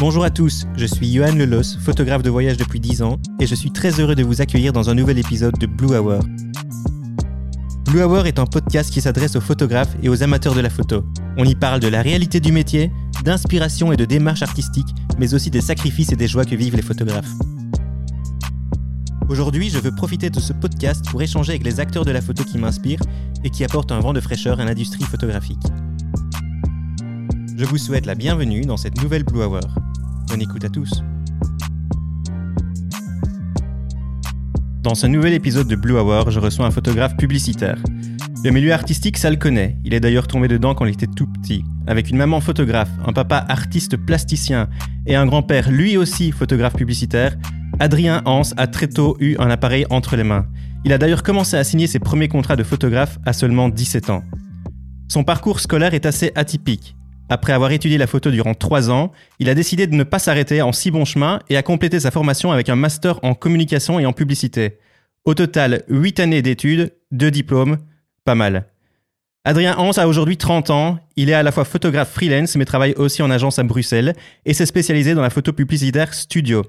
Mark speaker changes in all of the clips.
Speaker 1: Bonjour à tous, je suis Johan Lelos, photographe de voyage depuis 10 ans, et je suis très heureux de vous accueillir dans un nouvel épisode de Blue Hour. Blue Hour est un podcast qui s'adresse aux photographes et aux amateurs de la photo. On y parle de la réalité du métier, d'inspiration et de démarche artistique, mais aussi des sacrifices et des joies que vivent les photographes. Aujourd'hui, je veux profiter de ce podcast pour échanger avec les acteurs de la photo qui m'inspirent et qui apportent un vent de fraîcheur à l'industrie photographique. Je vous souhaite la bienvenue dans cette nouvelle Blue Hour. Bonne écoute à tous. Dans ce nouvel épisode de Blue Hour, je reçois un photographe publicitaire. Le milieu artistique, ça le connaît. Il est d'ailleurs tombé dedans quand il était tout petit. Avec une maman photographe, un papa artiste plasticien et un grand-père lui aussi photographe publicitaire, Adrien Hans a très tôt eu un appareil entre les mains. Il a d'ailleurs commencé à signer ses premiers contrats de photographe à seulement 17 ans. Son parcours scolaire est assez atypique. Après avoir étudié la photo durant 3 ans, il a décidé de ne pas s'arrêter en si bon chemin et a complété sa formation avec un master en communication et en publicité. Au total, 8 années d'études, 2 diplômes, pas mal. Adrien Hans a aujourd'hui 30 ans, il est à la fois photographe freelance mais travaille aussi en agence à Bruxelles et s'est spécialisé dans la photo publicitaire studio.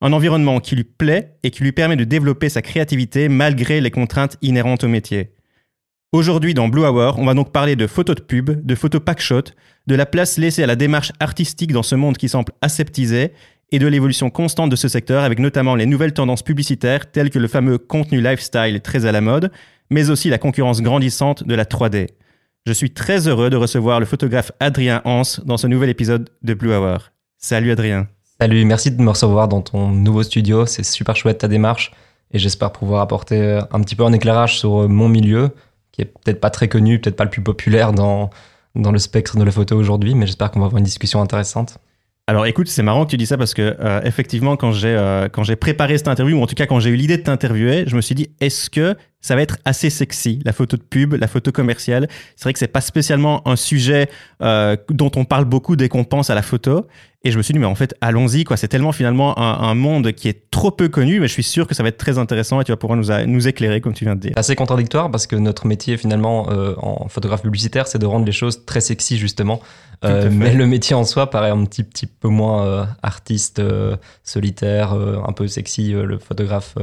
Speaker 1: Un environnement qui lui plaît et qui lui permet de développer sa créativité malgré les contraintes inhérentes au métier. Aujourd'hui dans Blue Hour, on va donc parler de photos de pub, de photos packshot, de la place laissée à la démarche artistique dans ce monde qui semble aseptisé et de l'évolution constante de ce secteur avec notamment les nouvelles tendances publicitaires telles que le fameux contenu lifestyle très à la mode, mais aussi la concurrence grandissante de la 3D. Je suis très heureux de recevoir le photographe Adrien Hans dans ce nouvel épisode de Blue Hour. Salut Adrien.
Speaker 2: Salut, merci de me recevoir dans ton nouveau studio. C'est super chouette ta démarche et j'espère pouvoir apporter un petit peu un éclairage sur mon milieu qui est peut-être pas très connu, peut-être pas le plus populaire dans, dans le spectre de la photo aujourd'hui, mais j'espère qu'on va avoir une discussion intéressante.
Speaker 1: Alors écoute, c'est marrant que tu dis ça parce que euh, effectivement, quand j'ai euh, quand j'ai préparé cette interview, ou en tout cas quand j'ai eu l'idée de t'interviewer, je me suis dit est-ce que ça va être assez sexy la photo de pub, la photo commerciale. C'est vrai que c'est pas spécialement un sujet euh, dont on parle beaucoup dès qu'on pense à la photo. Et je me suis dit mais en fait allons-y quoi. C'est tellement finalement un, monde qui est trop peu connu, mais je suis sûr que ça va être très intéressant et tu vas pouvoir nous, nous éclairer comme tu viens de dire.
Speaker 2: Assez contradictoire parce que notre métier finalement en photographe publicitaire, c'est de rendre les choses très sexy justement. Euh, mais le métier en soi paraît un petit, petit peu moins euh, artiste, euh, solitaire, un peu sexy, le photographe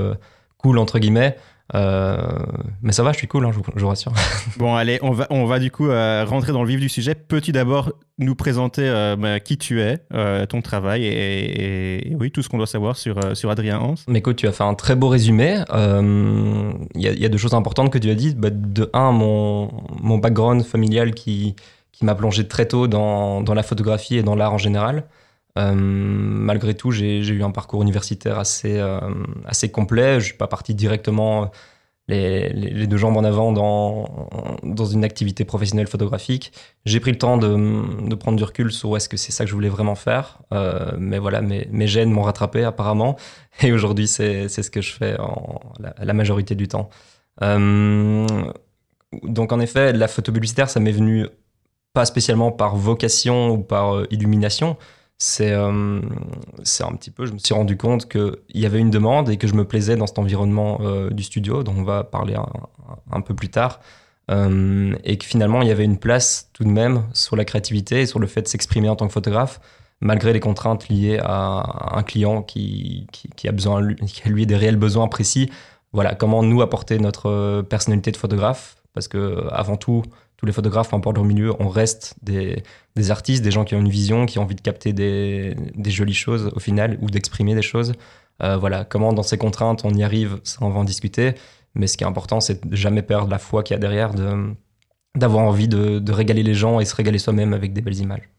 Speaker 2: cool entre guillemets. Mais ça va, je suis cool, hein, je, vous, rassure.
Speaker 1: Bon, allez, on va, on va du coup rentrer dans le vif du sujet. Peux-tu d'abord nous présenter bah, qui tu es, ton travail et, oui, tout ce qu'on doit savoir sur, sur Adrien Hans?
Speaker 2: Mais écoute, tu as fait un très beau résumé. Il y, y, a deux choses importantes que tu as dites. Bah, de un, mon, mon background familial qui, qui m'a plongé très tôt dans, dans, la photographie et dans l'art en général. Euh, malgré tout, j'ai eu un parcours universitaire assez, euh, assez complet. Je ne suis pas parti directement les, les, deux jambes en avant dans, dans une activité professionnelle photographique. J'ai pris le temps de, de, prendre du recul sur est-ce que c'est ça que je voulais vraiment faire. Euh, mais voilà, mes, gènes m'ont rattrapé apparemment. Et aujourd'hui, c'est ce que je fais en, la, majorité du temps. donc en effet, la photo publicitaire, ça m'est venu pas spécialement par vocation ou par euh, illumination. C'est euh, c'est un petit peu, je me suis rendu compte qu'il y avait une demande et que je me plaisais dans cet environnement euh, du studio, dont on va parler un, peu plus tard. et que finalement, il y avait une place tout de même sur la créativité et sur le fait de s'exprimer en tant que photographe, malgré les contraintes liées à un client qui, qui, qui a, besoin, qui a lui des réels besoins précis. Voilà, comment nous apporter notre personnalité de photographe, parce que avant tout, tous les photographes, peu importe leur milieu, on reste des, artistes, des gens qui ont une vision, qui ont envie de capter des, jolies choses au final ou d'exprimer des choses. Euh, voilà, comment dans ces contraintes on y arrive, ça on va en discuter. Mais ce qui est important, c'est de jamais perdre la foi qu'il y a derrière, d'avoir envie de, de régaler les gens et se régaler soi-même avec des belles images.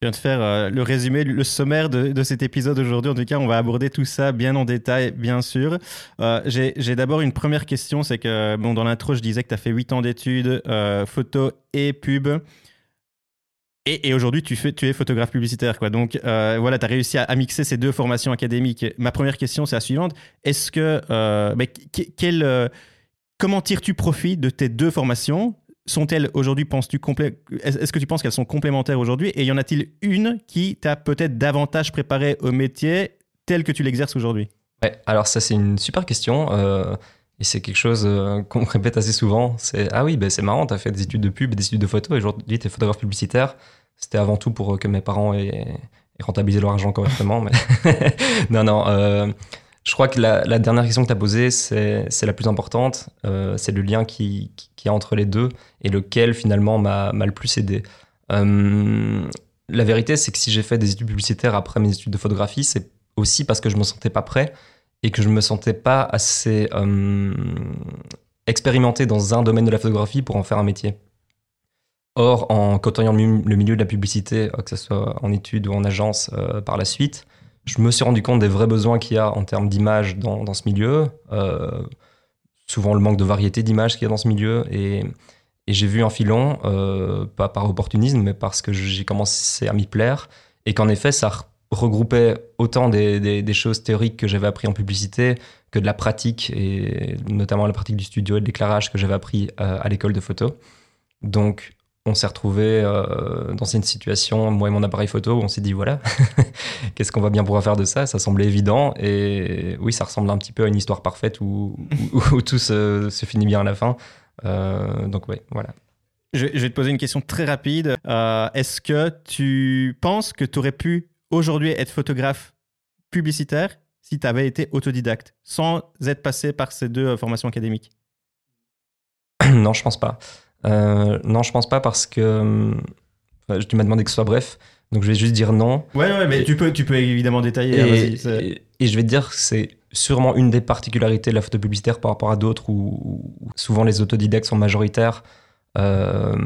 Speaker 1: Je viens de faire euh, le résumé, le sommaire de, cet épisode aujourd'hui. En tout cas, on va aborder tout ça bien en détail, bien sûr. Euh, j'ai d'abord une première question, c'est que bon, dans l'intro, je disais que tu as fait 8 ans d'études, euh, photo et pub. Et, aujourd'hui, tu, tu es photographe publicitaire. Quoi. Donc voilà, tu as réussi à, mixer ces deux formations académiques. Ma première question, c'est la suivante. Est-ce que... quel, comment tires-tu profit de tes deux formations sont-elles aujourd'hui, penses-tu, est-ce que tu penses qu'elles sont complémentaires aujourd'hui? Et y en a-t-il une qui t'a peut-être davantage préparé au métier tel que tu l'exerces aujourd'hui?
Speaker 2: Alors ça c'est une super question. Euh, et c'est quelque chose euh, qu'on répète assez souvent. C'est ah oui, ben, c'est marrant, tu as fait des études de pub, des études de photo, et aujourd'hui tu es photographe publicitaire. C'était avant tout pour que mes parents aient, et rentabiliser leur argent correctement. non, non. Je crois que la, dernière question que tu as posée, c'est la plus importante. c'est le lien qui, qui, est entre les deux et lequel finalement m'a le plus aidé. la vérité, c'est que si j'ai fait des études publicitaires après mes études de photographie, c'est aussi parce que je me sentais pas prêt et que je me sentais pas assez euh, expérimenté dans un domaine de la photographie pour en faire un métier. Or, en côtoyant le milieu de la publicité, euh, que ce soit en études ou en agence euh, par la suite, je me suis rendu compte des vrais besoins qu'il y a en termes d'image dans, ce milieu, souvent le manque de variété d'images qu'il y a dans ce milieu, et, j'ai vu un filon, pas par opportunisme, mais parce que j'ai commencé à m'y plaire, et qu'en effet, ça regroupait autant des, choses théoriques que j'avais appris en publicité que de la pratique, et notamment la pratique du studio et de l'éclairage que j'avais appris euh, à l'école de photo. Donc, on s'est retrouvé euh, dans une situation, moi et mon appareil photo, où on s'est dit voilà, qu'est-ce qu'on va bien pouvoir faire de ça? Ça semblait évident, et oui, ça ressemble un petit peu à une histoire parfaite où, où, tout se, finit bien à la fin. Euh, donc, oui, voilà.
Speaker 1: Je, je, vais te poser une question très rapide. Est-ce que tu penses que tu aurais pu aujourd'hui être photographe publicitaire si tu avais été autodidacte, sans être passé par ces deux euh, formations académiques?
Speaker 2: Non, je pense pas. Euh, non, je pense pas parce que tu m'as demandé que ce soit bref, donc je vais juste dire non.
Speaker 1: Ouais, ouais, mais tu peux, tu peux évidemment détailler.
Speaker 2: Et, et, je vais te dire que c'est sûrement une des particularités de la photo publicitaire par rapport à d'autres où, souvent les autodidactes sont majoritaires euh,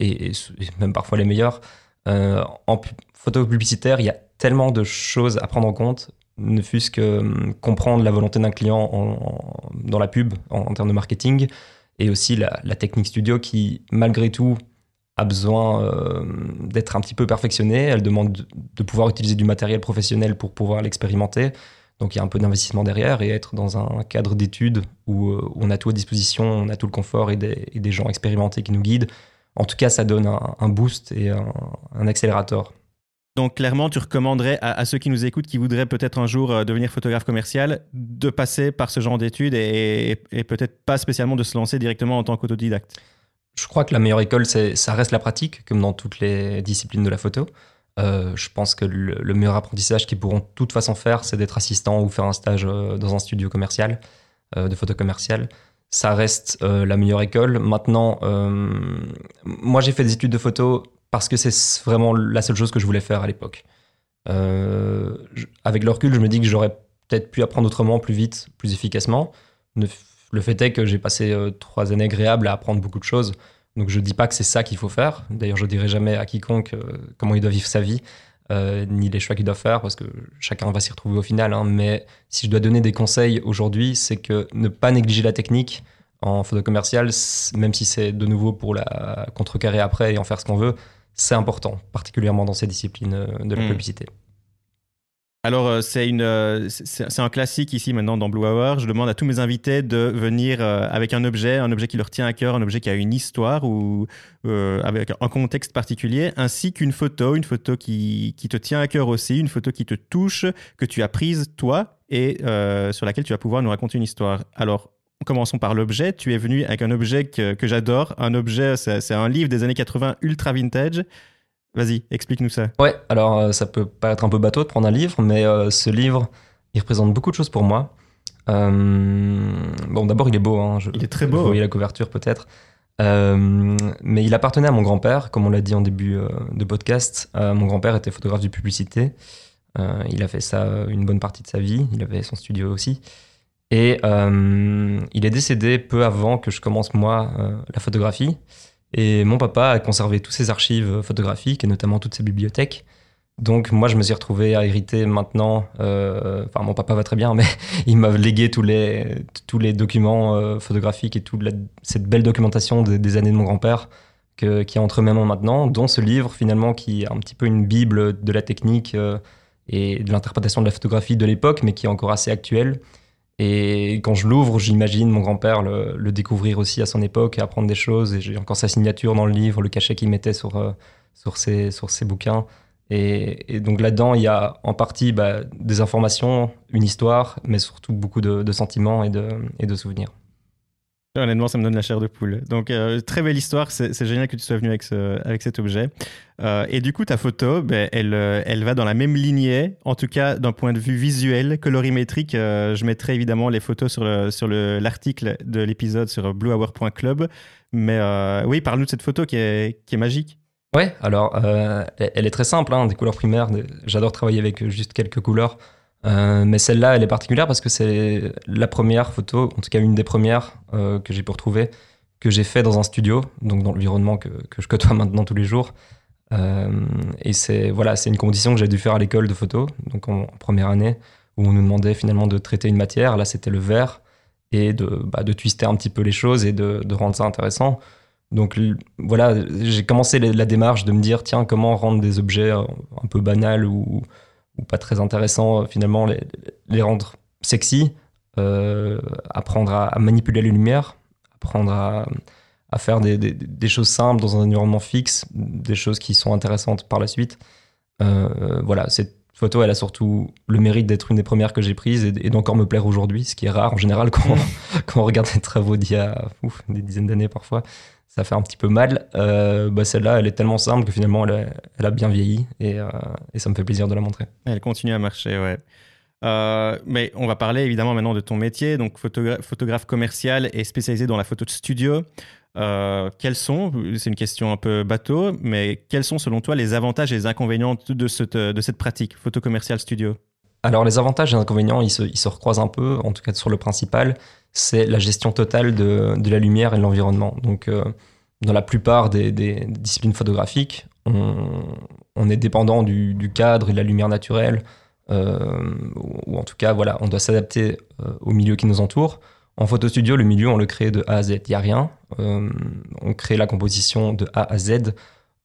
Speaker 2: et, même parfois les meilleurs. en photo publicitaire, il y a tellement de choses à prendre en compte, ne fût-ce que hum, comprendre la volonté d'un client dans la pub en, termes de marketing, et aussi la, technique studio qui, malgré tout, a besoin euh, d'être un petit peu perfectionnée. Elle demande de, pouvoir utiliser du matériel professionnel pour pouvoir l'expérimenter. Donc il y a un peu d'investissement derrière et être dans un cadre d'études où, euh, on a tout à disposition, on a tout le confort et des, gens expérimentés qui nous guident. En tout cas, ça donne un, boost et un, un accélérateur.
Speaker 1: Donc clairement, tu recommanderais à, ceux qui nous écoutent, qui voudraient peut-être un jour euh, devenir photographe commercial, de passer par ce genre d'études et, peut-être pas spécialement de se lancer directement en tant qu'autodidacte.
Speaker 2: Je crois que la meilleure école, ça reste la pratique, comme dans toutes les disciplines de la photo. Euh, je pense que le, meilleur apprentissage qu'ils pourront de toute façon faire, c'est d'être assistant ou faire un stage euh, dans un studio commercial, de photo commerciale. Ça reste la meilleure école. Maintenant, moi j'ai fait des études de photo parce que c'est vraiment la seule chose que je voulais faire à l'époque. Euh, avec le recul, je me dis que j'aurais peut-être pu apprendre autrement, plus vite, plus efficacement. Le fait est que j'ai passé euh, trois années agréables à apprendre beaucoup de choses. Donc je ne dis pas que c'est ça qu'il faut faire. D'ailleurs, je ne dirai jamais à quiconque euh, comment il doit vivre sa vie, ni les choix qu'il doit faire, parce que chacun va s'y retrouver au final. Hein. Mais si je dois donner des conseils aujourd'hui, c'est que ne pas négliger la technique en photo commerciale, même si c'est de nouveau pour la contrecarrer après et en faire ce qu'on veut, c'est important, particulièrement dans ces disciplines euh, de la hmm. publicité.
Speaker 1: Alors, euh, c'est une, euh, c'est un classique ici maintenant dans Blue Hour. Je demande à tous mes invités de venir avec un objet, un objet qui leur tient à cœur, un objet qui a une histoire ou avec un contexte particulier, ainsi qu'une photo, une photo qui, qui, te tient à cœur aussi, une photo qui te touche, que tu as prise toi et sur laquelle tu vas pouvoir nous raconter une histoire. Alors, Commençons par l'objet. Tu es venu avec un objet que, j'adore. Un objet, c'est un livre des années 80 ultra vintage. Vas-y, explique-nous ça.
Speaker 2: Ouais, alors euh, ça peut paraître un peu bateau de prendre un livre, mais euh, ce livre, il représente beaucoup de choses pour moi. Euh, bon, d'abord, il est beau. Hein,
Speaker 1: il est très beau. Vous
Speaker 2: voyez la couverture peut-être. mais il appartenait à mon grand-père, comme on l'a dit en début de podcast. mon grand-père était photographe de publicité. il a fait ça une bonne partie de sa vie. Il avait son studio aussi. Et euh, il est décédé peu avant que je commence, moi, euh, la photographie. Et mon papa a conservé toutes ses archives photographiques et notamment toutes ses bibliothèques. Donc moi, je me suis retrouvé à hériter maintenant. Euh, enfin, mon papa va très bien, mais il m'a légué tous les, tous les documents photographiques et toute cette belle documentation des, années de mon grand-père qui est entre mes mains maintenant, dont ce livre finalement qui est un petit peu une bible de la technique et de l'interprétation de la photographie de l'époque, mais qui est encore assez actuel et quand je l'ouvre, j'imagine mon grand-père le, découvrir aussi à son époque et apprendre des choses. Et j'ai encore sa signature dans le livre, le cachet qu'il mettait sur, euh, sur, ses, sur ses bouquins. Et, donc là-dedans, il y a en partie bah, des informations, une histoire, mais surtout beaucoup de, sentiments et de, et de souvenirs.
Speaker 1: Honnêtement, ça me donne la chair de poule. Donc, euh, très belle histoire. C'est génial que tu sois venu avec, ce, avec cet objet. Euh, et du coup, ta photo, ben, elle, euh, elle va dans la même lignée, en tout cas d'un point de vue visuel, colorimétrique. je mettrai évidemment les photos sur l'article de l'épisode sur bluehour.club. Mais oui, parle-nous de cette photo qui est, qui est magique.
Speaker 2: Ouais, alors elle est très simple, hein, des couleurs primaires. J'adore travailler avec juste quelques couleurs. Euh, mais celle-là, elle est particulière parce que c'est la première photo, en tout cas une des premières euh, que j'ai pu retrouver, que j'ai fait dans un studio, donc dans l'environnement que, je côtoie maintenant tous les jours. Euh, et c'est voilà, c'est une condition que j'ai dû faire à l'école de photo, donc en, première année, où on nous demandait finalement de traiter une matière. Là, c'était le verre et de, bah, twister un petit peu les choses et de rendre ça intéressant. Donc voilà, j'ai commencé la démarche de me dire tiens comment rendre des objets un peu banals ou ou pas très intéressant, euh, finalement, les, les rendre sexy, euh, apprendre à, manipuler les lumières, apprendre à, à faire des, des, choses simples dans un environnement fixe, des choses qui sont intéressantes par la suite. Euh, voilà, cette photo, elle a surtout le mérite d'être une des premières que j'ai prises et, d'encore me plaire aujourd'hui, ce qui est rare en général quand, quand on regarde des travaux d'il y a des dizaines d'années parfois ça fait un petit peu mal. Euh, bah celle-là, elle est tellement simple que finalement, elle, a bien vieilli et, euh, et, ça me fait plaisir de la montrer.
Speaker 1: Elle continue à marcher, ouais. Euh, mais on va parler évidemment maintenant de ton métier, donc photographe commercial et spécialisé dans la photo de studio. quels sont, c'est une question un peu bateau, mais quels sont selon toi les avantages et les inconvénients de cette, de cette pratique, photo commercial studio?
Speaker 2: Alors les avantages et les inconvénients, ils se, ils se, recroisent un peu, en tout cas sur le principal, c'est la gestion totale de, de, la lumière et de l'environnement. Donc euh, dans la plupart des, disciplines photographiques, on, on est dépendant du, du, cadre et de la lumière naturelle, euh, ou, en tout cas voilà, on doit s'adapter euh, au milieu qui nous entoure. En photo studio, le milieu, on le crée de A à Z. Il n'y a rien. On crée la composition de A à Z.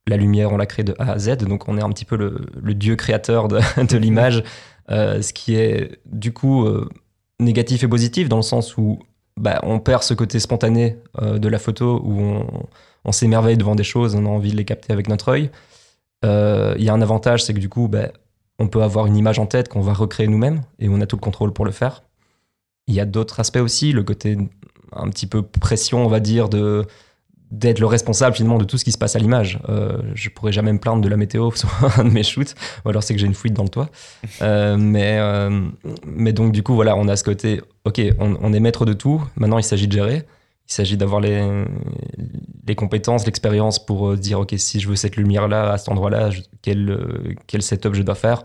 Speaker 2: La lumière, on la crée de A à Z. Donc on est un petit peu le, le dieu créateur de, de l'image. Euh, ce qui est du coup euh, négatif et positif dans le sens où bah, on perd ce côté spontané euh, de la photo où on, s'émerveille devant des choses, on a envie de les capter avec notre œil. Il y a un avantage, c'est que du coup, bah, on peut avoir une image en tête qu'on va recréer nous-mêmes et on a tout le contrôle pour le faire. Il y a d'autres aspects aussi, le côté un petit peu pression, on va dire, de d'être le responsable finalement de tout ce qui se passe à l'image. Euh, je pourrais jamais me plaindre de la météo sur un de mes shoots, ou alors c'est que j'ai une fuite dans le toit. Euh, mais, euh, mais donc du coup, voilà, on a ce côté, ok, on, est maître de tout, maintenant il s'agit de gérer, il s'agit d'avoir les, les compétences, l'expérience pour euh, dire, ok, si je veux cette lumière-là, à cet endroit-là, quel, quel setup je dois faire.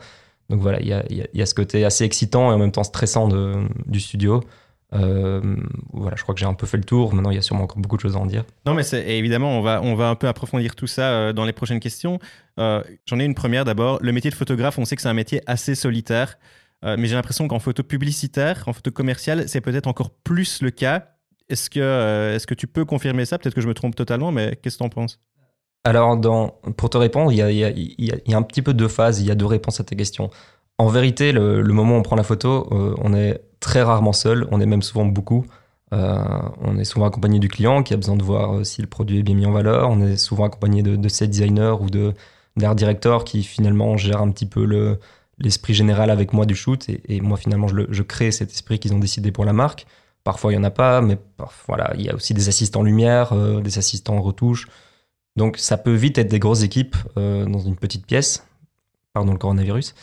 Speaker 2: Donc voilà, il y a, y a, ce côté assez excitant et en même temps stressant de, du studio. Euh, voilà, je crois que j'ai un peu fait le tour. Maintenant, il y a sûrement encore beaucoup de choses à en dire.
Speaker 1: Non, mais évidemment, on va, on va un peu approfondir tout ça euh, dans les prochaines questions. Euh, j'en ai une première d'abord. Le métier de photographe, on sait que c'est un métier assez solitaire, mais j'ai l'impression qu'en photo publicitaire, en photo commerciale, c'est peut-être encore plus le cas. Est-ce que, est-ce que tu peux confirmer ça? Peut-être que je me trompe totalement, mais qu'est-ce que tu en penses?
Speaker 2: Alors, dans, pour te répondre, il y, a, y a, il y a un petit peu deux phases, il y a deux réponses à ta question. En vérité, le, le moment où on prend la photo, on est très rarement seul, on est même souvent beaucoup. Euh, on est souvent accompagné du client qui a besoin de voir euh, si le produit est bien mis en valeur. On est souvent accompagné de, de set designers ou de d'art directeur qui finalement gère un petit peu le, l'esprit général avec moi du shoot. Et, moi finalement je, crée cet esprit qu'ils ont décidé pour la marque. Parfois il y en a pas, mais voilà, il y a aussi des assistants lumière, euh, des assistants retouche. Donc ça peut vite être des grosses équipes dans une petite pièce. Pardon le coronavirus.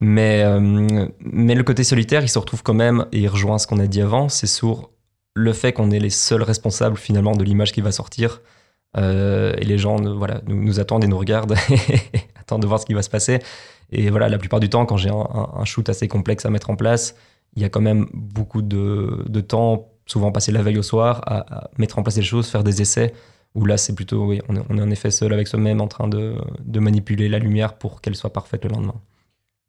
Speaker 2: Mais, euh, mais le côté solitaire, il se retrouve quand même, et il rejoint ce qu'on a dit avant, c'est sur le fait qu'on est les seuls responsables finalement de l'image qui va sortir. Euh, et les gens voilà, nous, attendent et nous regardent attendent de voir ce qui va se passer. Et voilà, la plupart du temps, quand j'ai un, shoot assez complexe à mettre en place, il y a quand même beaucoup de, temps, souvent passé la veille au soir, à, mettre en place des choses, faire des essais. Où là, c'est plutôt, oui, on est, est en effet seul avec soi-même en train de manipuler la lumière pour qu'elle soit parfaite le lendemain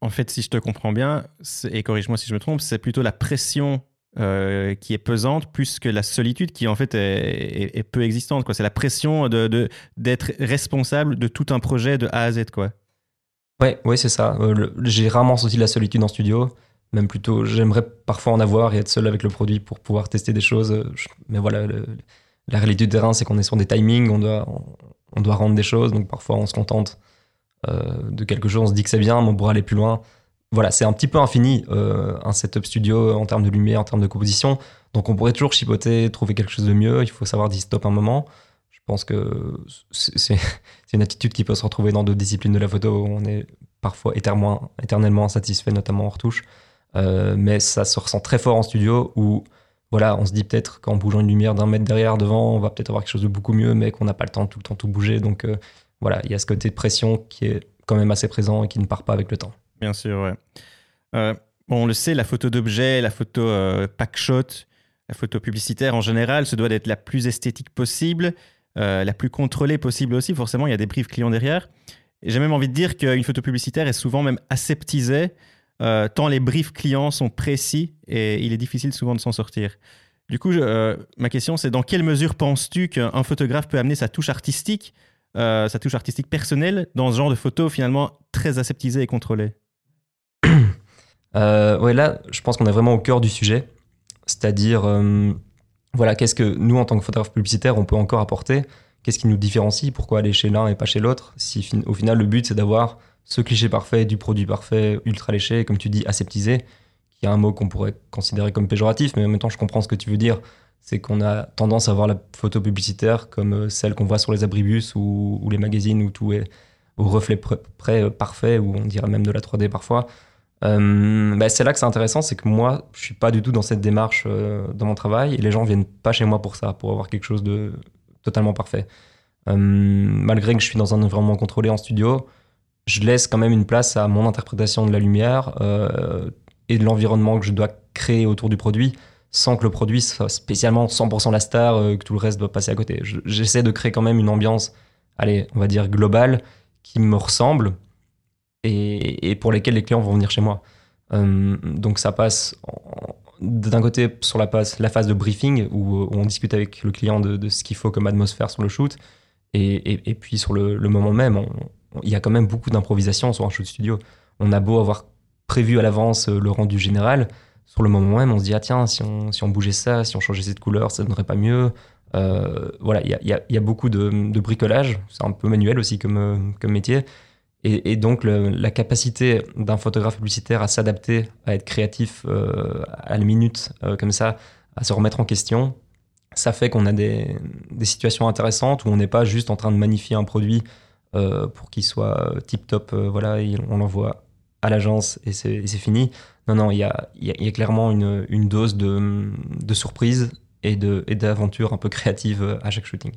Speaker 1: en fait, si je te comprends bien, et corrige-moi si je me trompe, c'est plutôt la pression euh, qui est pesante plus que la solitude qui en fait est, peu existante. C'est la pression de, d'être responsable de tout un projet de A à Z. Quoi.
Speaker 2: Ouais, ouais c'est ça. Euh, j'ai rarement senti la solitude en studio. Même plutôt, j'aimerais parfois en avoir et être seul avec le produit pour pouvoir tester des choses. Mais voilà, la réalité du terrain, c'est qu'on est sur des timings, on doit, on doit rendre des choses. Donc parfois, on se contente de quelque chose, on se dit que c'est bien, mais on pourrait aller plus loin. voilà, c'est un petit peu infini, un setup studio en termes de lumière, en termes de composition. Donc on pourrait toujours chipoter, trouver quelque chose de mieux. Il faut savoir dire stop un moment. Je pense que c'est une attitude qui peut se retrouver dans d'autres disciplines de la photo où on est parfois éternellement, insatisfait, notamment en retouche. Euh, mais ça se ressent très fort en studio où voilà, on se dit peut-être qu'en bougeant une lumière d'un mètre derrière, devant, on va peut-être avoir quelque chose de beaucoup mieux, mais qu'on n'a pas le temps tout le temps tout bouger. Donc euh, voilà, il y a ce côté de pression qui est quand même assez présent et qui ne part pas avec le temps.
Speaker 1: Bien sûr, ouais. Euh, on le sait, la photo d'objet, la photo pack shot, la photo publicitaire en général, se doit d'être la plus esthétique possible, la plus contrôlée possible aussi. Forcément, il y a des briefs clients derrière. J'ai même envie de dire qu'une photo publicitaire est souvent même aseptisée, euh, tant les briefs clients sont précis et il est difficile souvent de s'en sortir. Du coup, euh, ma question, c'est dans quelle mesure penses-tu qu'un photographe peut amener sa touche artistique, euh, sa touche artistique personnelle, dans ce genre de photo finalement très aseptisée et contrôlée
Speaker 2: Ouais, là, je pense qu'on est vraiment au cœur du sujet. C'est-à-dire, voilà, qu'est-ce que nous, en tant que photographe publicitaire, on peut encore apporter? Qu'est-ce qui nous différencie? Pourquoi aller chez l'un et pas chez l'autre? Si au final le but c'est d'avoir ce cliché parfait du produit parfait, ultra léché, comme tu dis, aseptisé, qui est un mot qu'on pourrait considérer comme péjoratif, mais en même temps je comprends ce que tu veux dire. C'est qu'on a tendance à voir la photo publicitaire comme euh, celle qu'on voit sur les abribus ou, les magazines où tout est au reflet près, euh, parfait, ou on dirait même de la 3D parfois. Euh, bah, c'est là que c'est intéressant, c'est que moi, je suis pas du tout dans cette démarche dans mon travail et les gens viennent pas chez moi pour ça, pour avoir quelque chose de totalement parfait. Malgré que je suis dans un environnement contrôlé en studio, je laisse quand même une place à mon interprétation de la lumière et de l'environnement que je dois créer autour du produit sans que le produit soit spécialement 100% la star, euh, que tout le reste doit passer à côté. J'essaie de créer quand même une ambiance, allez, on va dire globale, qui me ressemble et, pour lesquelles les clients vont venir chez moi. donc ça passe d'un côté sur la, phase, la phase de briefing où, on discute avec le client de, ce qu'il faut comme atmosphère sur le shoot et, puis sur le, moment même il y a quand même beaucoup d'improvisation sur un shoot studio on a beau avoir prévu à l'avance euh, le rendu général sur le moment même on se dit ah tiens si on, si on bougeait ça si on changeait cette couleur ça ne donnerait pas mieux. Euh, voilà il y a, y a, beaucoup de, bricolage. C'est un peu manuel aussi comme, comme métier. Et, donc la capacité d'un photographe publicitaire à s'adapter, à être créatif euh, à la minute, euh, comme ça, à se remettre en question, ça fait qu'on a des, situations intéressantes où on n'est pas juste en train de magnifier un produit pour qu'il soit tip top, voilà, on l'envoie à l'agence et c'est fini. Non, non, il y a, y a, clairement une, une dose de, de surprise et d'aventure un peu créative à chaque shooting.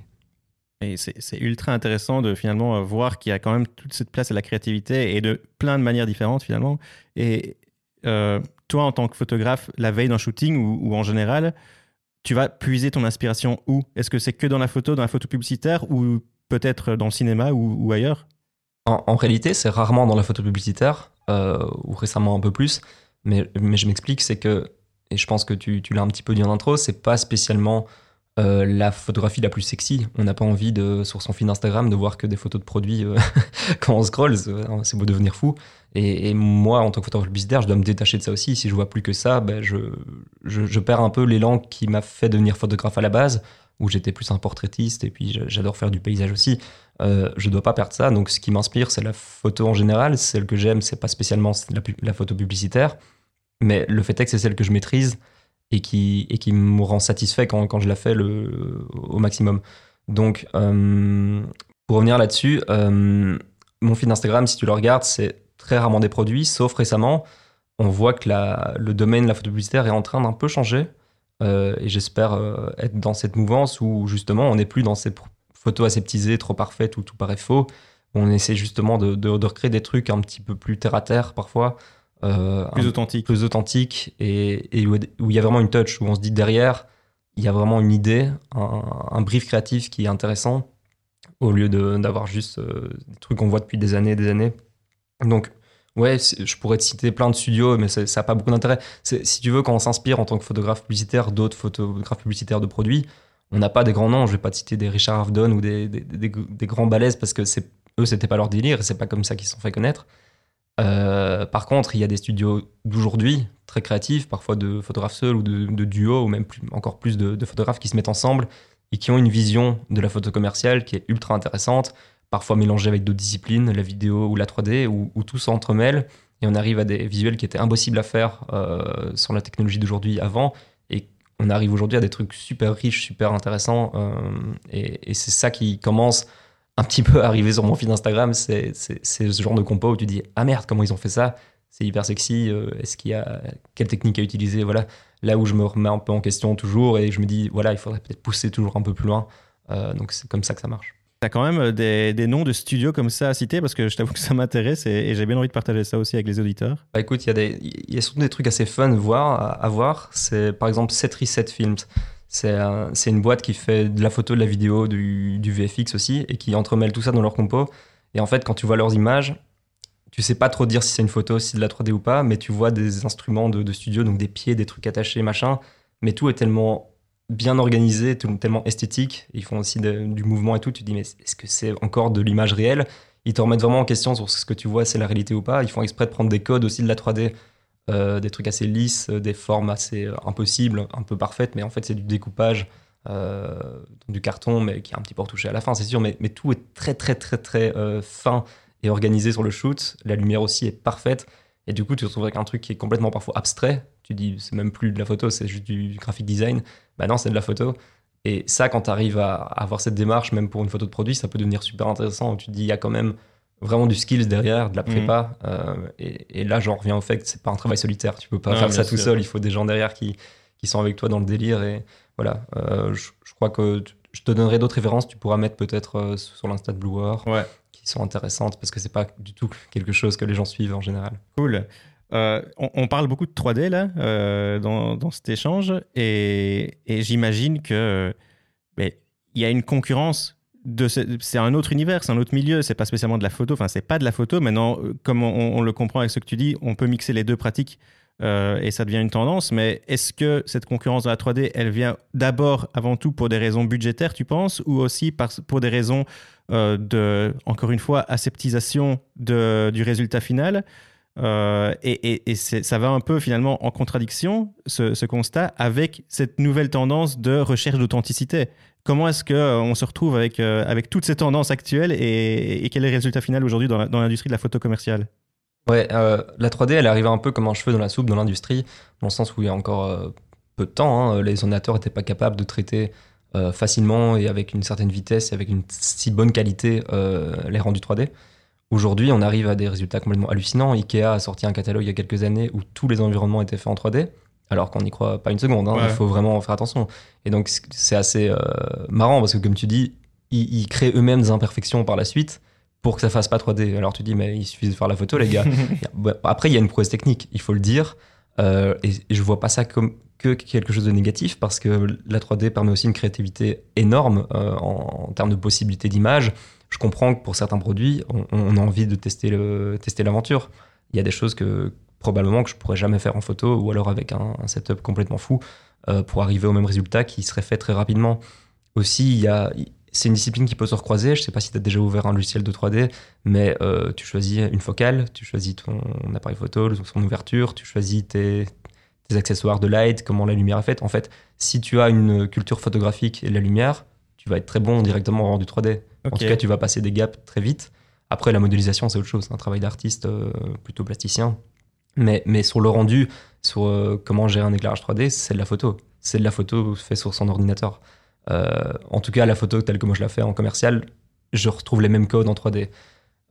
Speaker 1: Et c'est ultra intéressant de finalement euh, voir qu'il y a quand même toute cette place à la créativité et de plein de manières différentes finalement. Et euh, toi, en tant que photographe, la veille d'un shooting ou, en général, tu vas puiser ton inspiration où? Est-ce que c'est que dans la photo, dans la photo publicitaire ou peut-être dans le cinéma ou, ailleurs?
Speaker 2: En, réalité, c'est rarement dans la photo publicitaire, euh, ou récemment un peu plus. Mais, mais je m'explique, c'est que, et je pense que tu, l'as un petit peu dit en intro, c'est pas spécialement euh, la photographie la plus sexy. On n'a pas envie de, sur son feed Instagram de voir que des photos de produits euh, quand on scroll, c'est beau devenir fou. Et, moi, en tant que photographe publicitaire, je dois me détacher de ça aussi. Si je vois plus que ça, ben je, je, perds un peu l'élan qui m'a fait devenir photographe à la base, où j'étais plus un portraitiste et puis j'adore faire du paysage aussi. Euh, je dois pas perdre ça. Donc, ce qui m'inspire, c'est la photo en général. Celle que j'aime, c'est pas spécialement la, photo publicitaire, mais le fait est que c'est celle que je maîtrise et qui, me rend satisfait quand, je la fais au maximum. Donc, euh, pour revenir là-dessus, euh, mon feed Instagram, si tu le regardes, c'est très rarement des produits, sauf récemment, on voit que le domaine de la photo publicitaire est en train d'un peu changer. Euh, et j'espère être dans cette mouvance où justement on n'est plus dans ces photos aseptisées, trop parfaites, où tout paraît faux. On essaie justement de, de, de recréer des trucs un petit peu plus terre à terre parfois,
Speaker 1: euh, plus authentique.
Speaker 2: Plus authentique et, où il y a vraiment une touch, où on se dit derrière, il y a vraiment une idée, un, brief créatif qui est intéressant, au lieu d'avoir juste euh, des trucs qu'on voit depuis des années et des années. Donc, ouais, je pourrais te citer plein de studios, mais ça n'a pas beaucoup d'intérêt. Si tu veux, quand on s'inspire en tant que photographe publicitaire d'autres photographes publicitaires de produits, on n'a pas des grands noms. Je vais pas te citer des Richard Avedon ou des, des, grands balaises parce que eux, c'était pas leur délire et c'est pas comme ça qu'ils se sont fait connaître. Euh, par contre, il y a des studios d'aujourd'hui très créatifs, parfois de photographes seuls ou de, de duos, ou même encore plus de, photographes qui se mettent ensemble et qui ont une vision de la photo commerciale qui est ultra intéressante, parfois mélangée avec d'autres disciplines, la vidéo ou la 3D, où, tout s'entremêle et on arrive à des visuels qui étaient impossibles à faire sans la technologie d'aujourd'hui avant. Et on arrive aujourd'hui à des trucs super riches, super intéressants. et, et c'est ça qui commence un petit peu à arriver sur mon feed Instagram. C'est ce genre de compo où tu dis Ah merde, comment ils ont fait ça? C'est hyper sexy. Est-ce qu'il y a quelle technique à utiliser Voilà là où je me remets un peu en question toujours et je me dis, voilà, il faudrait peut-être pousser toujours un peu plus loin. Euh, donc c'est comme ça que ça marche.
Speaker 1: T'as quand même euh, des, des, noms de studios comme ça à citer parce que je t'avoue que ça m'intéresse et, j'ai bien envie de partager ça aussi avec les auditeurs.
Speaker 2: Bah écoute, il y, a des, y a surtout des trucs assez fun voir, à, voir. C'est par exemple Set Reset Films. C'est une boîte qui fait de la photo, de la vidéo, du, du VFX aussi et qui entremêle tout ça dans leur compo. Et en fait, quand tu vois leurs images, tu sais pas trop dire si c'est une photo, si c'est de la 3D ou pas, mais tu vois des instruments de, studio, donc des pieds, des trucs attachés, machin. Mais tout est tellement bien organisé, tellement esthétique. Ils font aussi du mouvement et tout. Tu te dis, mais est-ce que c'est encore de l'image réelle? Ils te remettent vraiment en question sur ce que tu vois, c'est la réalité ou pas. Ils font exprès de prendre des codes aussi de la 3D, euh, des trucs assez lisses, des formes assez euh, impossibles, un peu parfaites, mais en fait, c'est du découpage. Euh, du carton, mais qui est un petit peu retouché à la fin, c'est sûr, mais, mais, tout est très, très, très, très fin et organisé sur le shoot. La lumière aussi est parfaite. Et du coup, tu te retrouves avec un truc qui est complètement parfois abstrait. Tu dis, c'est même plus de la photo, c'est juste du graphic design. Bah non, c'est de la photo. Et ça, quand tu arrives à, avoir cette démarche, même pour une photo de produit, ça peut devenir super intéressant. Tu te dis, il y a quand même vraiment du skills derrière, de la prépa. Mhm. Euh, et, là, j'en reviens au fait que c'est pas un travail solitaire. Tu peux pas faire ça tout seul. Il faut des gens derrière qui, qui sont avec toi dans le délire. Et voilà, euh, je, crois que je te donnerai d'autres références. Tu pourras mettre peut-être euh, sur l'insta de Blue War.
Speaker 1: Ouais
Speaker 2: sont intéressantes parce que c'est pas du tout quelque chose que les gens suivent en général.
Speaker 1: Cool. Euh, on, parle beaucoup de 3D là euh, dans, cet échange et, j'imagine que mais il y a une concurrence c'est un autre univers, c'est un autre milieu, c'est pas spécialement de la photo, enfin c'est pas de la photo. Maintenant, euh, comme on, le comprend avec ce que tu dis, on peut mixer les deux pratiques euh, et ça devient une tendance. Mais est-ce que cette concurrence de la 3D, elle vient d'abord, avant tout, pour des raisons budgétaires, tu penses, ou aussi pour des raisons euh, de, encore une fois, aseptisation du résultat final? Euh, et, et, ça va un peu finalement en contradiction, ce, constat, avec cette nouvelle tendance de recherche d'authenticité. Comment est-ce qu'on se retrouve avec, avec toutes ces tendances actuelles et, quel est le résultat final aujourd'hui dans l'industrie de la photo commerciale?
Speaker 2: Ouais, euh, la 3D, elle est arrivée un peu comme un cheveu dans la soupe dans l'industrie, dans le sens où il y a encore euh, peu de temps, hein, les ordinateurs n'étaient pas capables de traiter euh, facilement et avec une certaine vitesse et avec une si bonne qualité les rendus 3D. Aujourd'hui, on arrive à des résultats complètement hallucinants. Ikea a sorti un catalogue il y a quelques années où tous les environnements étaient faits en 3D, alors qu'on n'y croit pas une seconde. Hein, il faut vraiment faire attention. Et donc, c'est assez marrant parce que, comme tu dis, ils créent eux-mêmes des imperfections par la suite pour que ça fasse pas 3D. Alors tu dis, mais il suffit de faire la photo, les gars. Après, il y a une prouesse technique, il faut le dire. Euh, et, je vois pas ça comme que quelque chose de négatif parce que la 3D permet aussi une créativité énorme euh, en, termes de possibilités d'image. Je comprends que pour certains produits, on, a envie de tester l'aventure. Il y a des choses que probablement que je pourrais jamais faire en photo ou alors avec un, setup complètement fou euh, pour arriver au même résultat qui serait fait très rapidement. Aussi, il y a c'est une discipline qui peut se recroiser. Je ne sais pas si tu as déjà ouvert un logiciel de 3D, mais euh, tu choisis une focale, tu choisis ton appareil photo, son ouverture, tu choisis tes, accessoires de light, comment la lumière est faite. En fait, si tu as une culture photographique et la lumière, tu vas être très bon directement en rendu 3D. En tout cas, tu vas passer des gaps très vite. Après, la modélisation, c'est autre chose, un travail d'artiste euh, plutôt plasticien. Mais, mais sur le rendu, sur euh, comment gérer un éclairage 3D, c'est de la photo. C'est de la photo faite sur son ordinateur. Euh, en tout cas, la photo telle que moi je la fais en commercial, je retrouve les mêmes codes en 3D.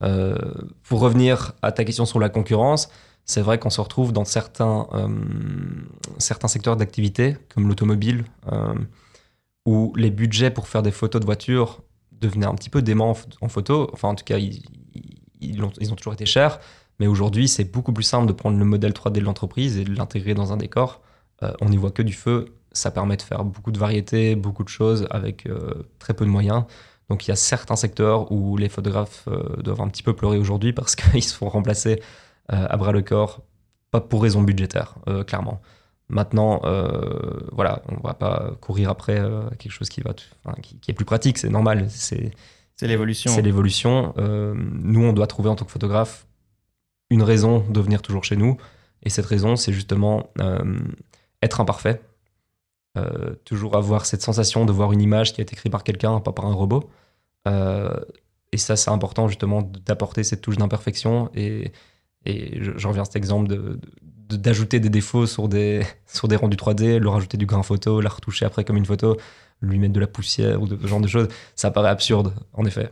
Speaker 2: Euh, pour revenir à ta question sur la concurrence, c'est vrai qu'on se retrouve dans certains, certains secteurs d'activité, comme l'automobile, où les budgets pour faire des photos de voitures devenaient un petit peu dément en, photo. Enfin, en tout cas, ils, ils, ont, toujours été chers. Mais aujourd'hui, c'est beaucoup plus simple de prendre le modèle 3D de l'entreprise et de l'intégrer dans un décor. on n'y voit que du feu ça permet de faire beaucoup de variétés, beaucoup de choses avec euh, très peu de moyens. Donc il y a certains secteurs où les photographes euh, doivent un petit peu pleurer aujourd'hui parce qu'ils se font remplacer euh, à bras le corps, pas pour raison budgétaire, clairement. Maintenant, voilà, on va pas courir après quelque chose qui, va qui, est plus pratique, c'est normal. C'est
Speaker 1: l'évolution.
Speaker 2: C'est l'évolution. nous, on doit trouver en tant que photographe une raison de venir toujours chez nous. Et cette raison, c'est justement être imparfait, euh, toujours avoir cette sensation de voir une image qui a été créée par quelqu'un, pas par un robot. Euh, et ça, c'est important justement d'apporter cette touche d'imperfection et, Et je, je reviens à cet exemple de, de- d'ajouter des défauts sur des, sur des rendus 3D, leur rajouter du grain photo, la retoucher après comme une photo, lui mettre de la poussière ou de ce genre de choses. Ça paraît absurde, en effet.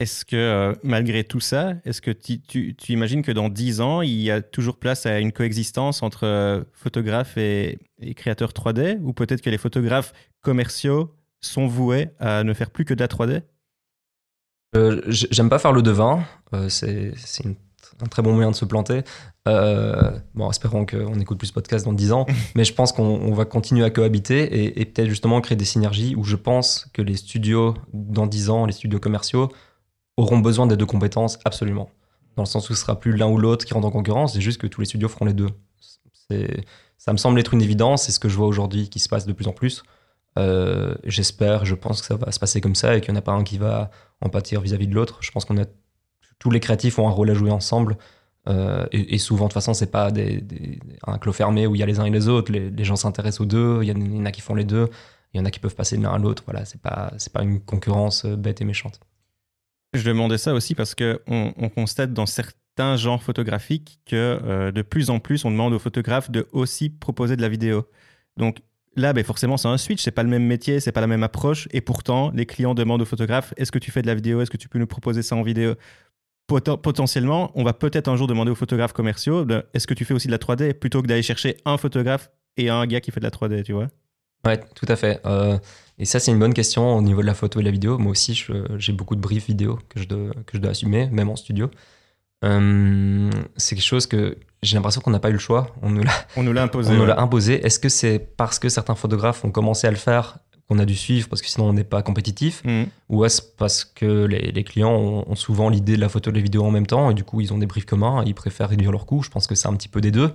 Speaker 1: Est-ce que euh, malgré tout ça, est-ce que tu, tu- tu imagines que dans 10 ans, il y a toujours place à une coexistence entre euh, photographes et, et créateurs 3D Ou peut-être que les photographes commerciaux sont voués à ne faire plus que de la 3D
Speaker 2: Euh, J'aime pas faire le devin, euh, c'est un très bon moyen de se planter. Euh, bon, espérons qu'on écoute plus ce podcast dans 10 ans, mais je pense qu'on on va continuer à cohabiter et, et peut-être justement créer des synergies où je pense que les studios, dans 10 ans, les studios commerciaux, auront besoin des deux compétences absolument. Dans le sens où ce sera plus l'un ou l'autre qui rentre en concurrence, c'est juste que tous les studios feront les deux. Ça me semble être une évidence, c'est ce que je vois aujourd'hui qui se passe de plus en plus. Euh, J'espère, je pense que ça va se passer comme ça et qu'il n'y en a pas un qui va en pâtir vis-à-vis de l'autre. Je pense qu'on a tous les créatifs ont un rôle à jouer ensemble. Euh, et, souvent, de toute façon, c'est pas un clos fermé où il y a les uns et les autres. Les, gens s'intéressent aux deux. Il y, en a- qui font les deux. Il y en a qui peuvent passer de l'un à l'autre. Voilà, c'est pas c'est pas une concurrence euh, bête et méchante.
Speaker 1: Je demandais ça aussi parce qu'on on constate dans certains genres photographiques que euh, de plus en plus, on demande aux photographes de aussi proposer de la vidéo. Donc là, ben forcément, c'est un switch, c'est pas le même métier, c'est pas la même approche. Et pourtant, les clients demandent aux photographes est-ce que tu fais de la vidéo? Est-ce que tu peux nous proposer ça en vidéo? Poten- Potentiellement, on va peut-être un jour demander aux photographes commerciaux est-ce que tu fais aussi de la 3D plutôt que d'aller chercher un photographe et un gars qui fait de la 3D, tu vois?
Speaker 2: Ouais, tout à fait. Euh, et ça, c'est une bonne question au niveau de la photo et de la vidéo. Moi aussi, j'ai beaucoup de briefs vidéo que je dois, que je dois assumer, même en studio. Euh, c'est quelque chose que j'ai l'impression qu'on n'a pas eu le choix. On nous l'a
Speaker 1: On nous l'a imposé.
Speaker 2: On nous l'a imposé. Est-ce que c'est parce que certains photographes ont commencé à le faire qu'on a dû suivre parce que sinon on n'est pas compétitif
Speaker 1: Mhm.
Speaker 2: Ou est-ce parce que les, les clients ont, ont souvent l'idée de la photo et de la vidéo en même temps et du coup ils ont des briefs communs et ils préfèrent réduire leurs coûts Je pense que c'est un petit peu des deux.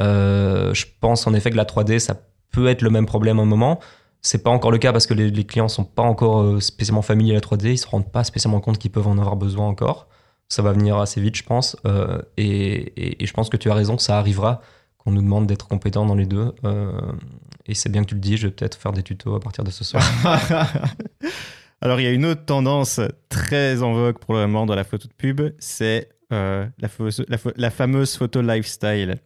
Speaker 2: Euh, je pense en effet que la 3D ça peut être le même problème à un moment. C'est pas encore le cas parce que les, les clients sont pas encore euh, spécialement familiers à la 3D, ils se rendent pas spécialement compte qu'ils peuvent en avoir besoin encore. Ça va venir assez vite, je pense. Euh, et, et- et je pense que tu as raison, ça arrivera qu'on nous demande d'être compétents dans les deux. Euh, et c'est bien que tu le dis, je vais peut-être faire des tutos à partir de ce soir.
Speaker 1: Alors, il y a une autre tendance très en vogue pour le moment dans la photo de pub, c'est euh, la, fameuse photo lifestyle.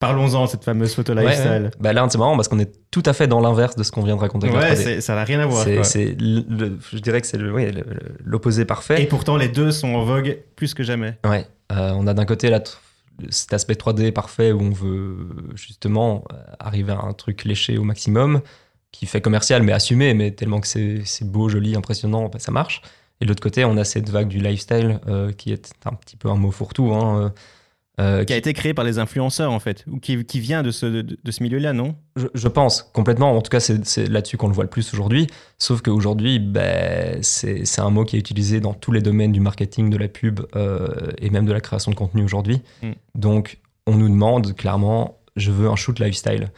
Speaker 1: Parlons-en de cette fameuse photo lifestyle.
Speaker 2: ouais. Bah là, c'est marrant parce qu'on est tout à fait dans l'inverse de ce qu'on vient de raconter.
Speaker 1: Ouais,
Speaker 2: avec la 3D.
Speaker 1: c'est- ça n'a rien à voir.
Speaker 2: C'est- je dirais que c'est oui, l'opposé parfait.
Speaker 1: Et pourtant, les deux sont en vogue plus que jamais.
Speaker 2: Ouais, euh, on a d'un côté la cet aspect 3D parfait où on veut justement arriver à un truc léché au maximum, qui fait commercial mais assumé, mais tellement que c'est c'est beau, joli, impressionnant, bah, ça marche. Et de l'autre côté, on a cette vague du lifestyle euh, qui est un petit peu un mot fourre-tout. Hein, euh, euh,
Speaker 1: Qui a été créé par les influenceurs, en fait, ou qui, qui vient de ce, de, de ce milieu-là, non?
Speaker 2: Je, je pense complètement. En tout cas, c'est là-dessus qu'on le voit le plus aujourd'hui. Sauf qu'aujourd'hui, ben, c'est c'est un mot qui est utilisé dans tous les domaines du marketing, de la pub euh, et même de la création de contenu aujourd'hui.
Speaker 1: Mm.
Speaker 2: Donc, on nous demande clairement, je veux un shoot lifestyle.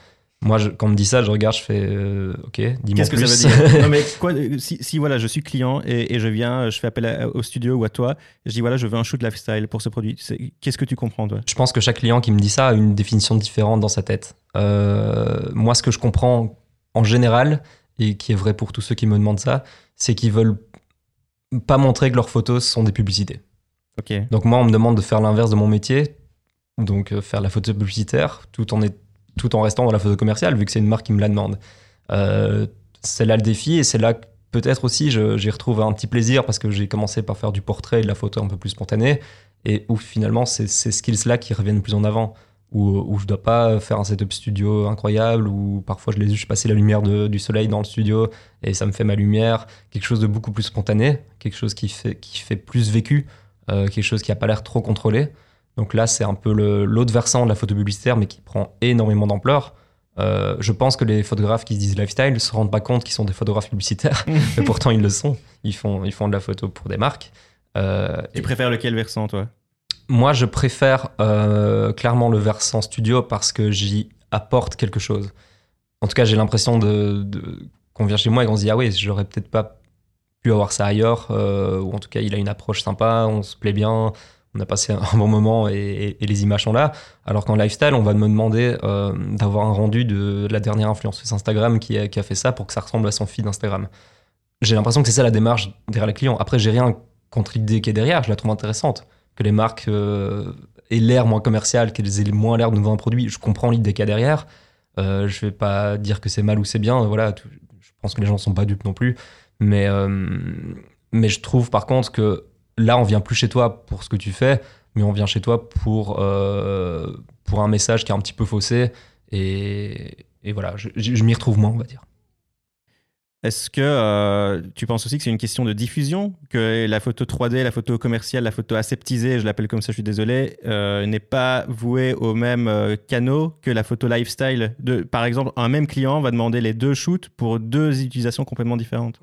Speaker 2: Moi, je- quand on me dit ça, je regarde, je fais, euh, ok, dis-moi
Speaker 1: Qu'est-ce que ça veut dire Non, mais quoi, si, si, voilà, je suis client et, et je viens, je fais appel à- au studio ou à toi, je dis voilà, je veux un shoot lifestyle pour ce produit. Qu'est-ce que tu comprends, toi?
Speaker 2: Je pense que chaque client qui me dit ça a une définition différente dans sa tête. Euh, moi, ce que je comprends en général, et qui est vrai pour tous ceux qui me demandent ça, c'est qu'ils veulent pas montrer que leurs photos sont des publicités.
Speaker 1: Ok.
Speaker 2: Donc moi, on me demande de faire l'inverse de mon métier, donc euh, faire la photo publicitaire, tout en, est, tout en restant dans la photo commerciale, vu que c'est une marque qui me la demande. Euh, c'est là le défi, et c'est là que peut-être aussi j'y retrouve un petit plaisir, parce que j'ai commencé par faire du portrait et de la photo un peu plus spontanée, et où finalement c'est ces skills-là qui reviennent plus en avant, où, où je dois pas faire un setup studio incroyable, où parfois je laisse juste passer la lumière de- du soleil dans le studio, et ça me fait ma lumière, quelque chose de beaucoup plus spontané, quelque chose qui fait, qui fait plus vécu, euh, quelque chose qui n'a pas l'air trop contrôlé. Donc là, c'est un peu l'autre versant de la photo publicitaire, mais qui prend énormément d'ampleur. Euh, je pense que les photographes qui se disent lifestyle ne se rendent pas compte qu'ils sont des photographes publicitaires, mais pourtant ils le sont. Ils font, ils font de la photo pour des marques. Euh,
Speaker 1: Tu
Speaker 2: et
Speaker 1: préfères lequel versant, toi?
Speaker 2: Moi, je préfère euh, clairement le versant studio parce que j'y apporte quelque chose. En tout cas, j'ai l'impression de, de- qu'on vient chez moi et qu'on se dit ah oui, j'aurais peut-être pas pu avoir ça ailleurs, ou en tout cas, il a une approche sympa, on se plaît bien, on a passé un bon moment et, les images sont là. Alors qu'en lifestyle, on va me demander euh, d'avoir un rendu de la dernière influenceuse Instagram qui a, fait ça pour que ça ressemble à son feed Instagram. J'ai l'impression que c'est ça la démarche derrière les clients. Après, j'ai rien contre l'idée qui est derrière, je la trouve intéressante. que les marques aient l'air moins commercial, qu'elles aient moins l'air de nous vendre un produit. Je comprends l'idée qu'il y a derrière. Euh, je vais pas dire que c'est mal ou c'est bien. Voilà, je pense que les gens sont pas dupes non plus. Mais, mais je trouve par contre que là, on vient plus chez toi pour ce que tu fais, mais on vient chez toi pour, pour un message qui est un petit peu faussé. Et, et voilà, je, je m'y retrouve moins, on va dire.
Speaker 1: Est-ce que euh, tu penses aussi que c'est une question de diffusion, que la photo 3D, la photo commerciale, la photo aseptisée, je l'appelle comme ça, je suis désolé, euh, n'est pas vouée au même euh, canot que la photo lifestyle? De, Par exemple, un même client va demander les deux shoots pour deux utilisations complètement différentes.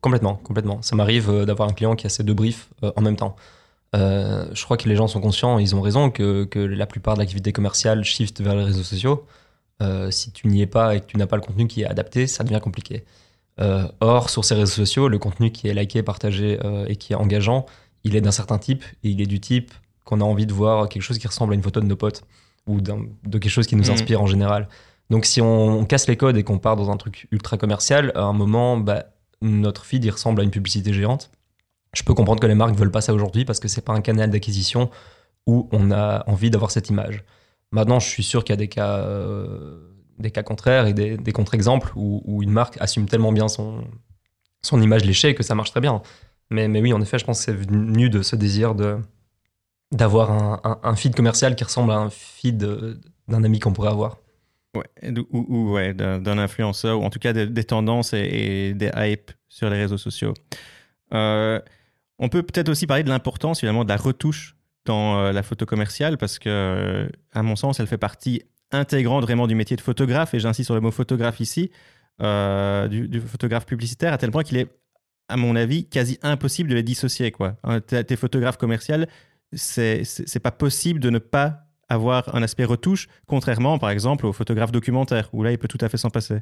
Speaker 2: Complètement, complètement. Ça m'arrive d'avoir un client qui a ces deux briefs en même temps. je crois que les gens sont conscients, ils ont raison, que, que la plupart de l'activité commerciale shift vers les réseaux sociaux. si tu n'y es pas et que tu n'as pas le contenu qui est adapté, ça devient compliqué. Euh, or, sur ces réseaux sociaux, le contenu qui est liké, partagé euh, et qui est engageant, il est d'un certain type et il est du type qu'on a envie de voir quelque chose qui ressemble à une photo de nos potes ou de quelque chose qui nous mm. inspire en général. Donc, si on, casse les codes et qu'on part dans un truc ultra commercial, à un moment, bah, notre feed il ressemble à une publicité géante. Je peux comprendre que les marques veulent pas ça aujourd'hui parce que c'est pas un canal d'acquisition où on a envie d'avoir cette image. Maintenant, je suis sûr qu'il y a des cas euh, des cas contraires et des, contre-exemples où, une marque assume tellement bien son, son image léchée que ça marche très bien. Mais, mais oui, en effet, je pense que c'est venu de ce désir de d'avoir un, feed commercial qui ressemble à un feed d'un ami qu'on pourrait avoir.
Speaker 1: Ouais, ou, ouais, d'un influenceur, ou en tout cas des, tendances et, des hypes sur les réseaux sociaux. Euh, on peut peut-être aussi parler de l'importance finalement de la retouche dans euh, la photo commerciale parce que, à mon sens, elle fait partie intégrante vraiment du métier de photographe, et j'insiste sur le mot photographe ici, euh, du, photographe publicitaire, à tel point qu'il est, à mon avis, quasi impossible de les dissocier. Quoi. Tes photographes commerciaux, c'est pas possible de ne pas avoir un aspect retouche, contrairement par exemple aux photographes documentaires, où là il peut tout à fait s'en passer.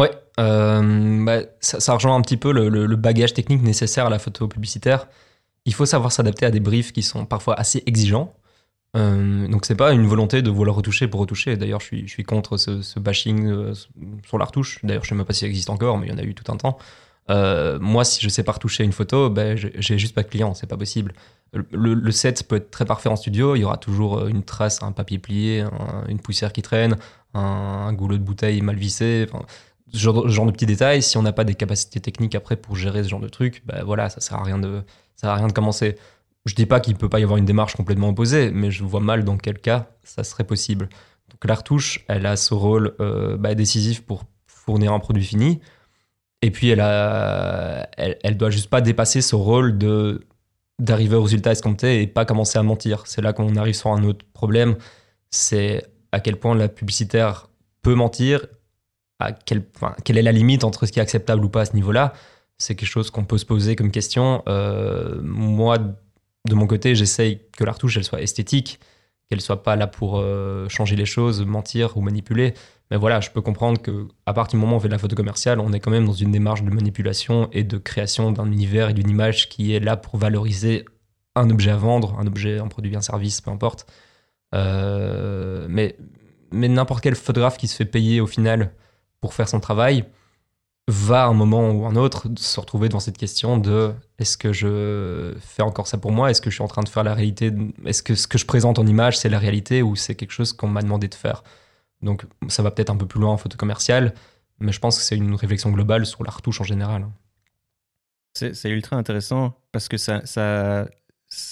Speaker 2: Ouais, euh, bah, ça, rejoint un petit peu le, bagage technique nécessaire à la photo publicitaire. Il faut savoir s'adapter à des briefs qui sont parfois assez exigeants. Euh, donc c'est pas une volonté de vouloir retoucher pour retoucher. D'ailleurs, je suis, je suis contre ce, bashing euh, sur la retouche. D'ailleurs, je sais même pas si ça existe encore, mais il y en a eu tout un temps. Euh, moi, si je sais pas retoucher une photo, ben, j'ai juste pas de client, c'est pas possible. Le, set peut être très parfait en studio, il y aura toujours une trace, un papier plié, une poussière qui traîne, un, goulot de bouteille mal vissé, ce genre, de petits détails. Si on n'a pas des capacités techniques après pour gérer ce genre de truc, ben voilà, ça sert à rien de, ça sert à rien de commencer. Je dis pas qu'il peut pas y avoir une démarche complètement opposée, mais je vois mal dans quel cas ça serait possible. Donc la retouche, elle a ce rôle euh, bah, décisif pour fournir un produit fini. Et puis elle a, elle, doit juste pas dépasser ce rôle de d'arriver au résultat escompté et pas commencer à mentir. C'est là qu'on arrive sur un autre problème. C'est à quel point la publicitaire peut mentir, à quel, quelle est la limite entre ce qui est acceptable ou pas à ce niveau-là. C'est quelque chose qu'on peut se poser comme question. Euh, moi, de mon côté, j'essaye que la retouche elle soit esthétique, qu'elle soit pas là pour euh, changer les choses, mentir ou manipuler. Voilà, je peux comprendre que partir du moment où on fait de la photo commerciale, on est quand même dans une démarche de manipulation et de création d'un univers et d'une image qui est là pour valoriser un objet à vendre, un objet, un produit, un service, peu importe. Euh, mais mais n'importe quel photographe qui se fait payer au final pour faire son travail, va à un moment ou un autre se retrouver dans cette question de est-ce que je fais encore ça pour moi? Est-ce que je suis en train de faire la réalité? Est-ce que ce que je présente en image, c'est la réalité ou c'est quelque chose qu'on m'a demandé de faire? Donc ça va peut-être un peu plus loin en photo commerciale, mais je pense que c'est une réflexion globale sur la retouche en général.
Speaker 1: C'est ultra intéressant parce que ça, ça,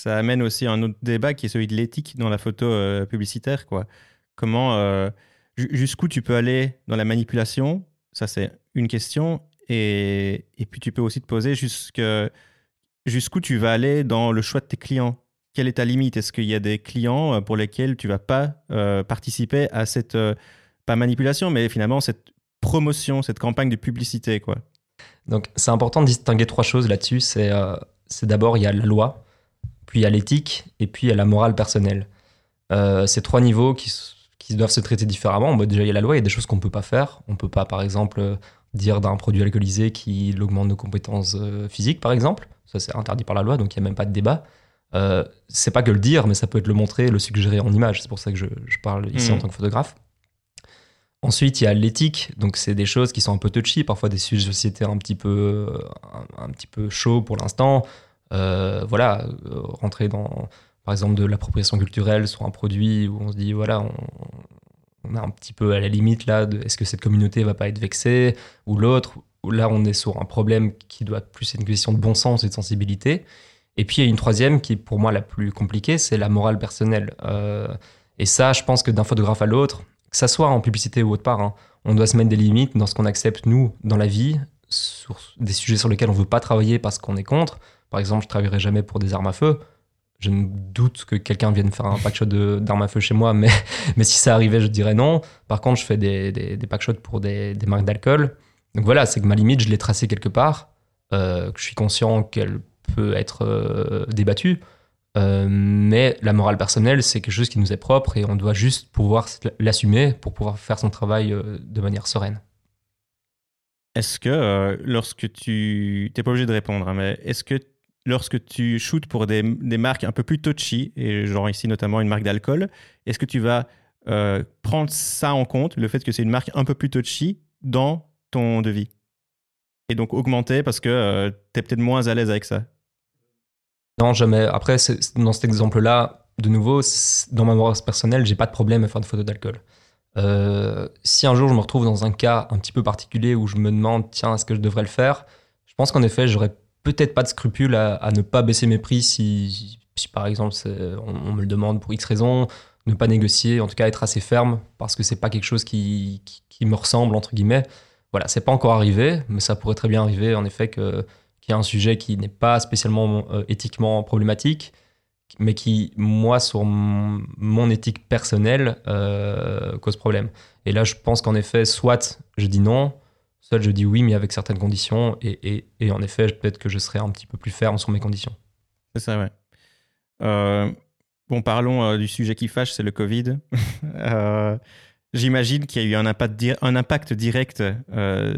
Speaker 1: amène aussi un autre débat qui est celui de l'éthique dans la photo euh, publicitaire. Quoi. Comment, euh, jusqu'où tu peux aller dans la manipulation? Ça, c'est une question. Et, puis tu peux aussi te poser jusqu'où tu vas aller dans le choix de tes clients. Quelle est ta limite? Est-ce qu'il y a des clients euh, pour lesquels tu vas pas euh, participer à cette, euh, pas manipulation, mais finalement cette promotion, cette campagne de publicité quoi?
Speaker 2: Donc c'est important de distinguer trois choses là-dessus. C'est d'abord il y a la loi, puis il y a l'éthique, et puis il y a la morale personnelle. ces trois niveaux qui, doivent se traiter différemment. Bon, déjà, il y a la loi, il y a des choses qu'on ne peut pas faire. On ne peut pas, par exemple, dire d'un produit alcoolisé qu'il augmente nos compétences physiques, par exemple. Ça, c'est interdit par la loi, donc il n'y a même pas de débat. Euh, c'est pas que le dire, mais ça peut être le montrer, le suggérer en image. C'est pour ça que je, parle ici en mmh. tant que photographe. Ensuite, il y a l'éthique, donc c'est des choses qui sont un peu touchy, parfois des sujets de société un petit peu, un, petit peu chauds pour l'instant. Euh, voilà, rentrer dans, par exemple, de l'appropriation culturelle sur un produit où on se dit, voilà, on, on, a un petit peu à la limite là, est-ce que cette communauté va pas être vexée ou l'autre. Là, on est sur un problème qui doit plus être une question de bon sens et de sensibilité. Et puis, il y a une troisième qui est pour moi la plus compliquée, c'est la morale personnelle. Euh, et ça, je pense que d'un photographe à l'autre, que ça soit en publicité ou autre part, hein, on doit se mettre des limites dans ce qu'on accepte, nous, dans la vie, sur des sujets sur lesquels on ne veut pas travailler parce qu'on est contre. Par exemple, je ne travaillerai jamais pour des armes à feu. Je ne doute que quelqu'un vienne faire un packshot d'armes à feu chez moi, mais, mais si ça arrivait, je dirais non. Par contre, je fais des, des, des packshots pour des, marques d'alcool. Donc voilà, c'est que ma limite, je l'ai tracée quelque part, euh, que je suis conscient qu'elle peut être euh, débattue. Euh, mais la morale personnelle, c'est quelque chose qui nous est propre et on doit juste pouvoir l'assumer pour pouvoir faire son travail euh, de manière sereine.
Speaker 1: Est-ce que lorsque tu... T'es pas obligé de répondre, hein, mais est-ce que lorsque tu shootes pour des, des, marques un peu plus touchy, et genre ici notamment une marque d'alcool, est-ce que tu vas prendre ça en compte, le fait que c'est une marque un peu plus touchy, dans ton devis? Et donc augmenter parce que tu es peut-être moins à l'aise avec ça
Speaker 2: Non, jamais. Après, dans cet exemple-là, de nouveau, dans ma morale personnelle, j'ai pas de problème à faire des photos d'alcool. Euh, si un jour je me retrouve dans un cas un petit peu particulier où je me demande, tiens, est-ce que je devrais le faire? Je pense qu'en effet, j'aurais peut-être pas de scrupule à, ne pas baisser mes prix si, si par exemple, on, me le demande pour X raisons, ne pas négocier, en tout cas être assez ferme parce que c'est pas quelque chose qui, qui, qui, me ressemble, entre guillemets. Voilà, c'est pas encore arrivé, mais ça pourrait très bien arriver en effet que, qu'il y a un sujet qui n'est pas spécialement euh, éthiquement problématique mais qui, moi, sur mon éthique personnelle, euh, cause problème. Et là, je pense qu'en effet, soit je dis non, soit je dis oui, mais avec certaines conditions, et, et, et en effet, peut-être que je serai un petit peu plus ferme sur mes conditions.
Speaker 1: C'est ça, ouais. Euh, bon, parlons du sujet qui fâche, c'est le Covid. J'imagine qu'il y a eu un impact, un impact direct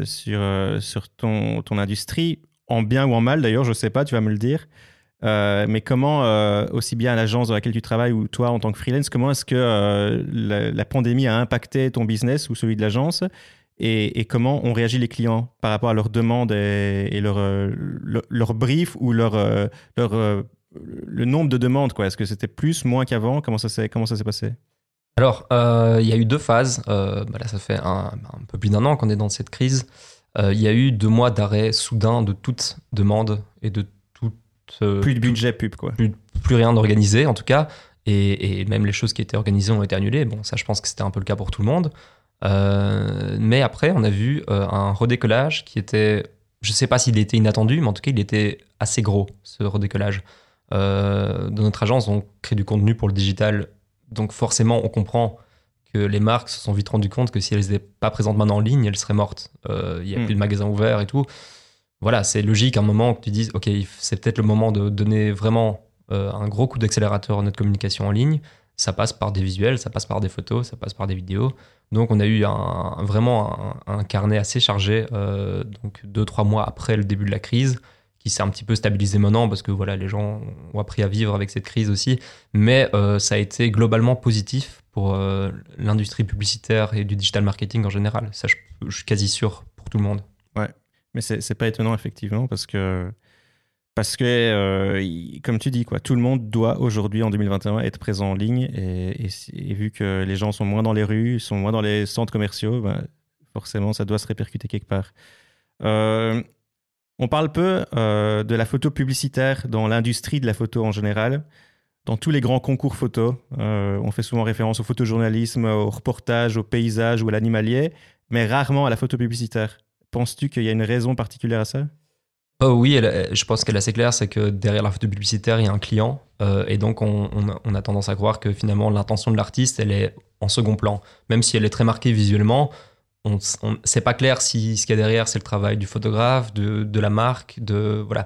Speaker 1: sur, sur ton, ton industrie, en bien ou en mal d'ailleurs, je ne sais pas, tu vas me le dire. Euh, mais comment, euh, aussi bien à l'agence dans laquelle tu travailles ou toi en tant que freelance, comment est-ce que euh, la, pandémie a impacté ton business ou celui de l'agence et, comment ont réagi les clients par rapport à leurs demandes et, leurs leur, leur briefs ou leur, leur, le nombre de demandes Est-ce que c'était plus, moins qu'avant? Comment ça s'est passé?
Speaker 2: Alors, il y a eu deux phases. bah là, ça fait un peu plus d'un an qu'on est dans cette crise. Il y a eu deux mois d'arrêt soudain de toute demande et de
Speaker 1: euh, plus de budget pub, quoi.
Speaker 2: Plus, plus rien d'organisé, en tout cas. Et, et, même les choses qui étaient organisées ont été annulées. Bon, ça, je pense que c'était un peu le cas pour tout le monde. Euh, mais après, on a vu euh, un redécollage qui était. Je sais pas s'il était inattendu, mais en tout cas, il était assez gros, ce redécollage. Euh, dans notre agence, on crée du contenu pour le digital. Donc, forcément, on comprend que les marques se sont vite rendues compte que si elles n'étaient pas présentes maintenant en ligne, elles seraient mortes. Il n'y a mm. plus de magasins ouverts et tout voilà, c'est logique à un moment que tu dises, OK, c'est peut-être le moment de donner vraiment euh, un gros coup d'accélérateur à notre communication en ligne. Ça passe par des visuels, ça passe par des photos, ça passe par des vidéos. Donc on a eu un, vraiment un, un, carnet assez chargé, euh, donc deux, trois mois après le début de la crise, qui s'est un petit peu stabilisé maintenant parce que voilà, les gens ont appris à vivre avec cette crise aussi. Mais euh, ça a été globalement positif pour euh, l'industrie publicitaire et du digital marketing en général. Ça, je, suis quasi sûr pour tout le monde.
Speaker 1: Ouais, mais c'est pas étonnant, effectivement, parce que, parce que euh, comme tu dis, quoi, tout le monde doit aujourd'hui, en 2021, être présent en ligne. Et, vu que les gens sont moins dans les rues, sont moins dans les centres commerciaux, ben, forcément, ça doit se répercuter quelque part. Euh, on parle peu de la photo publicitaire dans l'industrie de la photo en général. Dans tous les grands concours photo, euh, on fait souvent référence au photojournalisme, au reportage, au paysage ou à l'animalier, mais rarement à la photo publicitaire. Penses-tu qu'il y a une raison particulière à ça?
Speaker 2: Oh oui, elle, je pense qu'elle est assez claire, c'est que derrière la photo publicitaire, il y a un client. Euh, et donc, on, a tendance à croire que finalement, l'intention de l'artiste, elle est en second plan. Même si elle est très marquée visuellement, on, on c'est pas clair si ce qu'il y a derrière, c'est le travail du photographe, de, la marque, de voilà.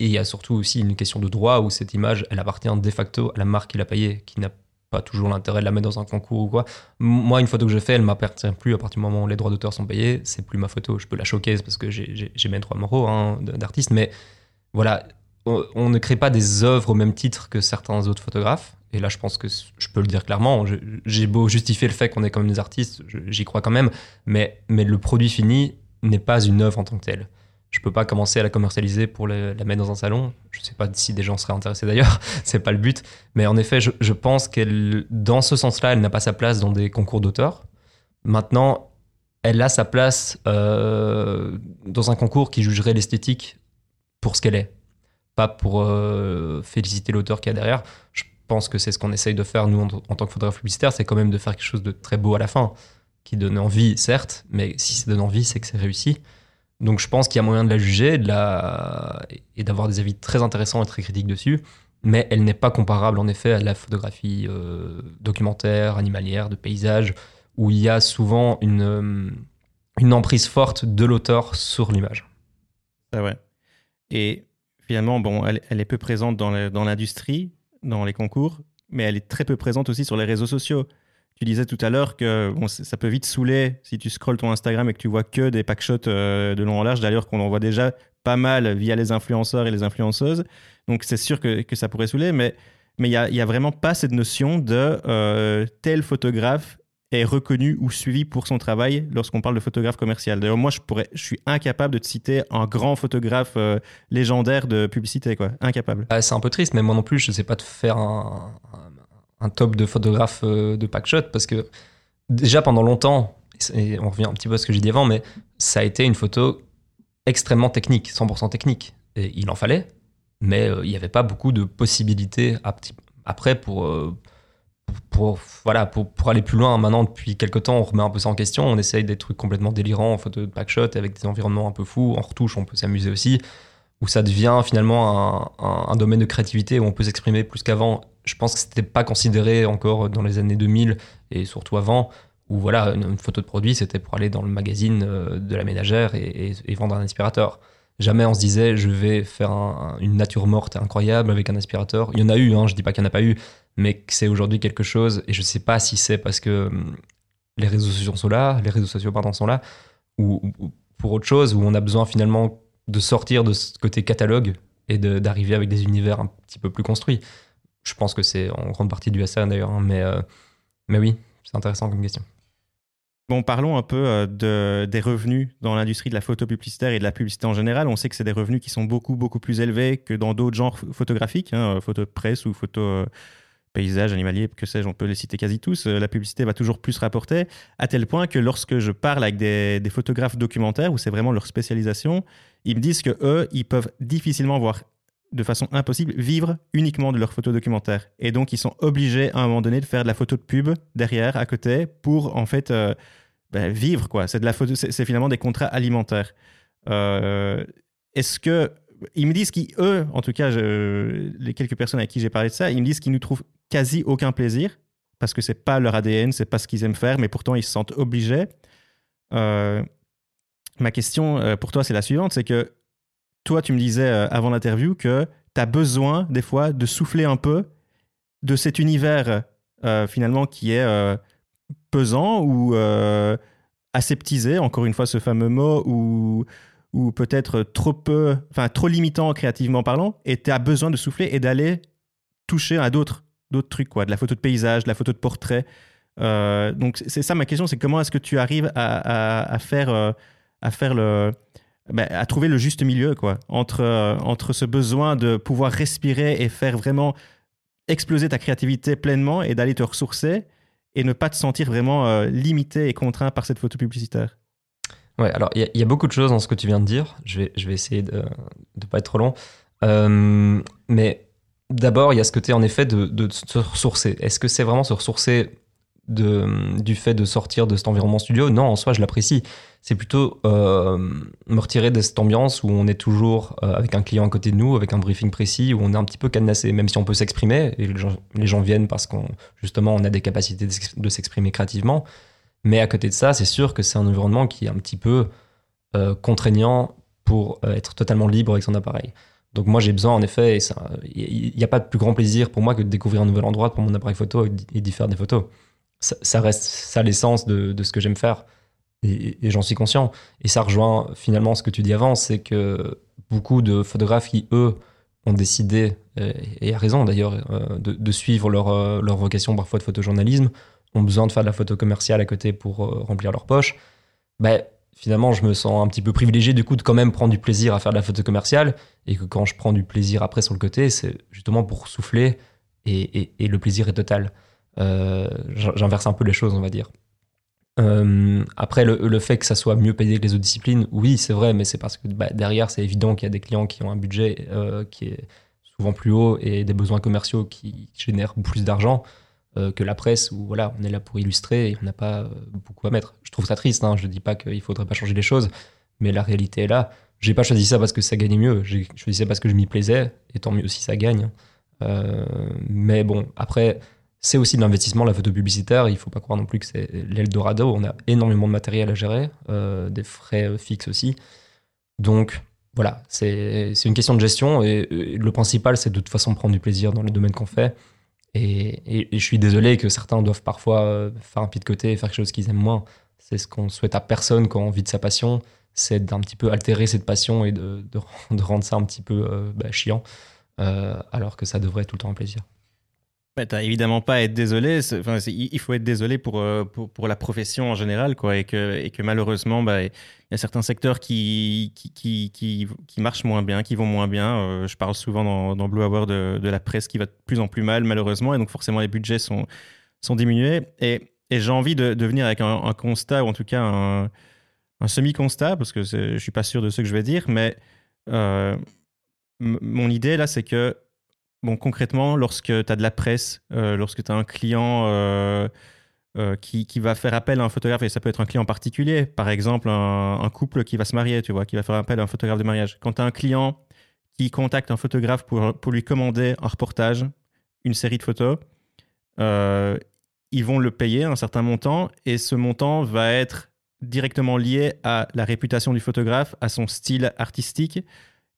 Speaker 2: Et, il y a surtout aussi une question de droit où cette image, elle appartient de facto à la marque qui l'a payée, qui n'a pas toujours l'intérêt de la mettre dans un concours ou quoi. Moi, une photo que je fais, elle m'appartient plus à partir du moment où les droits d'auteur sont payés. C'est plus ma photo. Je peux la choquer parce que j'ai mes droits moraux hein, d'artiste, mais voilà, on, ne crée pas des œuvres au même titre que certains autres photographes. Et là, je pense que je peux le dire clairement. J'ai beau justifier le fait qu'on est comme des artistes, j'y crois quand même, mais, mais le produit fini n'est pas une œuvre en tant que telle. Je peux pas commencer à la commercialiser pour la mettre dans un salon. Je sais pas si des gens seraient intéressés d'ailleurs, c'est pas le but. Mais en effet, je, pense qu'elle, dans ce sens-là, elle n'a pas sa place dans des concours d'auteurs. Maintenant, elle a sa place euh, dans un concours qui jugerait l'esthétique pour ce qu'elle est, pas pour euh, féliciter l'auteur qui est derrière. Je pense que c'est ce qu'on essaye de faire, nous, en, tant que photographe publicitaire, c'est quand même de faire quelque chose de très beau à la fin, qui donne envie, certes, mais si ça donne envie, c'est que c'est réussi. Donc je pense qu'il y a moyen de la juger et d'avoir des avis très intéressants et très critiques dessus, mais elle n'est pas comparable en effet à la photographie euh, documentaire, animalière, de paysage, où il y a souvent une, euh, emprise forte de l'auteur sur l'image.
Speaker 1: Ah ouais. Et finalement, bon, elle, est peu présente dans l'industrie, dans, les concours, mais elle est très peu présente aussi sur les réseaux sociaux. Tu disais tout à l'heure que ça peut vite saouler si tu scrolles ton Instagram et que tu vois que des packshots euh, de long en large, d'ailleurs qu'on en voit déjà pas mal via les influenceurs et les influenceuses. Donc c'est sûr que, ça pourrait saouler, mais il n'y a, a vraiment pas cette notion de euh, tel photographe est reconnu ou suivi pour son travail lorsqu'on parle de photographe commercial. D'ailleurs, moi, je, pourrais, je suis incapable de te citer un grand photographe euh, légendaire de publicité, quoi. Incapable.
Speaker 2: Ah, c'est un peu triste, mais moi non plus, je ne sais pas te faire un, un, top de photographes euh, de packshot parce que déjà pendant longtemps, et on revient un petit peu à ce que j'ai dit avant, mais ça a été une photo extrêmement technique, 100% technique. Et il en fallait, mais euh, il n'y avait pas beaucoup de possibilités après pour pour, voilà, pour, pour, aller plus loin, maintenant, depuis quelques temps, on remet un peu ça en question. On essaye des trucs complètement délirants en photo de packshot avec des environnements un peu fous. En retouche, on peut s'amuser aussi. Où ça devient finalement un, domaine de créativité où on peut s'exprimer plus qu'avant. Je pense que c'était pas considéré encore dans les années 2000 et surtout avant. Où voilà, une, photo de produit, c'était pour aller dans le magazine euh, de la ménagère et, vendre un aspirateur. Jamais on se disait, je vais faire une nature morte incroyable avec un aspirateur. Il y en a eu, hein, je dis pas qu'il n'y en a pas eu, mais c'est aujourd'hui quelque chose, et je ne sais pas si c'est parce que hum, les réseaux sociaux sont là, les réseaux sociaux pardon, sont là, ou, pour autre chose, où on a besoin finalement de sortir de ce côté catalogue et d'arriver avec des univers un petit peu plus construits. Je pense que c'est en grande partie à ça d'ailleurs, hein, mais, euh, mais oui, c'est intéressant comme question.
Speaker 1: Bon, parlons un peu euh, de, des revenus dans l'industrie de la photo publicitaire et de la publicité en général. On sait que c'est des revenus qui sont beaucoup, beaucoup plus élevés que dans d'autres genres photographiques, hein, euh, photo presse ou photo paysage, animalier, que sais-je, on peut les citer quasi tous, la publicité va toujours plus rapporter, à tel point que lorsque je parle avec des, photographes documentaires, où c'est vraiment leur spécialisation, ils me disent que eux, ils peuvent difficilement voir de façon impossible vivre uniquement de leurs photos documentaires. Et donc, ils sont obligés à un moment donné de faire de la photo de pub derrière, à côté, pour en fait euh, ben, vivre. quoi. C'est de la photo, c'est finalement des contrats alimentaires. Euh, est-ce que ils me disent qu'eux, en tout cas, les quelques personnes avec qui j'ai parlé de ça, ils me disent qu'ils nous trouvent quasi aucun plaisir parce que c'est pas leur ADN, c'est pas ce qu'ils aiment faire, mais pourtant ils se sentent obligés. Euh, ma question euh, pour toi, c'est la suivante c'est que toi, tu me disais euh, avant l'interview que tu as besoin des fois de souffler un peu de cet univers finalement qui est pesant ou aseptisé, encore une fois ce fameux mot, ou, ou peut-être trop peu, enfin trop limitant créativement parlant, et tu as besoin de souffler et d'aller toucher à d'autres trucs, quoi, de la photo de paysage, de la photo de portrait. Euh, donc c'est ça ma question, c'est comment est-ce que tu arrives à, faire, euh, à faire le, ben, à trouver le juste milieu, quoi, entre, euh, entre ce besoin de pouvoir respirer et faire vraiment exploser ta créativité pleinement et d'aller te ressourcer et ne pas te sentir vraiment limité et contraint par cette photo publicitaire.
Speaker 2: Ouais, alors il y, a beaucoup de choses dans ce que tu viens de dire. Je vais, je vais essayer de ne pas être trop long. mais D'abord, il y a ce côté en effet de, se ressourcer. Est-ce que c'est vraiment se ressourcer du fait de sortir de cet environnement studio Non, en soi, je l'apprécie. C'est plutôt euh, me retirer de cette ambiance où on est toujours euh, avec un client à côté de nous, avec un briefing précis, où on est un petit peu cadenassé, même si on peut s'exprimer, et les gens, viennent parce qu'on justement on a des capacités de s'exprimer créativement. Mais à côté de ça, c'est sûr que c'est un environnement qui est un petit peu euh, contraignant pour être totalement libre avec son appareil. Donc moi j'ai besoin en effet, il n'y a pas de plus grand plaisir pour moi que de découvrir un nouvel endroit pour mon appareil photo et d'y faire des photos. Ça, reste ça l'essence de, ce que j'aime faire et, j'en suis conscient. Et ça rejoint finalement ce que tu dis avant, c'est que beaucoup de photographes qui eux ont décidé, et à raison d'ailleurs, euh, de, suivre leur, euh, leur vocation parfois de photojournalisme, ont besoin de faire de la photo commerciale à côté pour euh, remplir leur poche. Ben, finalement, je me sens un petit peu privilégié du coup de quand même prendre du plaisir à faire de la photo commerciale et que quand je prends du plaisir après sur le côté, c'est justement pour souffler et, le plaisir est total. Euh, j'inverse un peu les choses, on va dire. Euh, après, le, fait que ça soit mieux payé que les autres disciplines, oui, c'est vrai, mais c'est parce que bah, derrière, c'est évident qu'il y a des clients qui ont un budget euh, qui est souvent plus haut et des besoins commerciaux qui génèrent plus d'argent. Que la presse où voilà, on est là pour illustrer et on n'a pas beaucoup à mettre. Je trouve ça triste, hein, je ne dis pas qu'il faudrait pas changer les choses, mais la réalité est là. J'ai pas choisi ça parce que ça gagnait mieux, j'ai choisi ça parce que je m'y plaisais, et tant mieux si ça gagne. Mais bon, après, c'est aussi de l'investissement, la photo publicitaire. Il faut pas croire non plus que c'est l'Eldorado. On a énormément de matériel à gérer, des frais fixes aussi. Donc voilà, c'est une question de gestion. Et, le principal, c'est de toute façon prendre du plaisir dans les domaines qu'on fait. Et, je suis désolé que certains doivent parfois euh, faire un pied de côté et faire quelque chose qu'ils aiment moins. C'est ce qu'on souhaite à personne quand on vit de sa passion, c'est d'un petit peu altérer cette passion et de, rendre ça un petit peu euh, bah, chiant, euh, alors que ça devrait être tout le temps un plaisir.
Speaker 1: Tu t'as évidemment pas à être désolé. Enfin, il faut être désolé pour, pour, pour, la profession en général, quoi, et que, et que malheureusement, bah, il y a certains secteurs qui, qui, qui, qui, marchent moins bien, qui vont moins bien. Euh, je parle souvent dans, dans Blue Hour de, de, la presse qui va de plus en plus mal, malheureusement, et donc forcément les budgets sont, sont diminués. Et, et j'ai envie de, de, venir avec un, constat, ou en tout cas un, un semi-constat, parce que je suis pas sûr de ce que je vais dire, mais euh, mon idée là, c'est que, bon, concrètement, lorsque tu as de la presse, euh, lorsque tu as un client euh, qui, va faire appel à un photographe, et ça peut être un client particulier, par exemple un, couple qui va se marier, tu vois, qui va faire appel à un photographe de mariage. Quand tu as un client qui contacte un photographe pour, pour lui commander un reportage, une série de photos, euh, ils vont le payer un certain montant, et ce montant va être directement lié à la réputation du photographe, à son style artistique,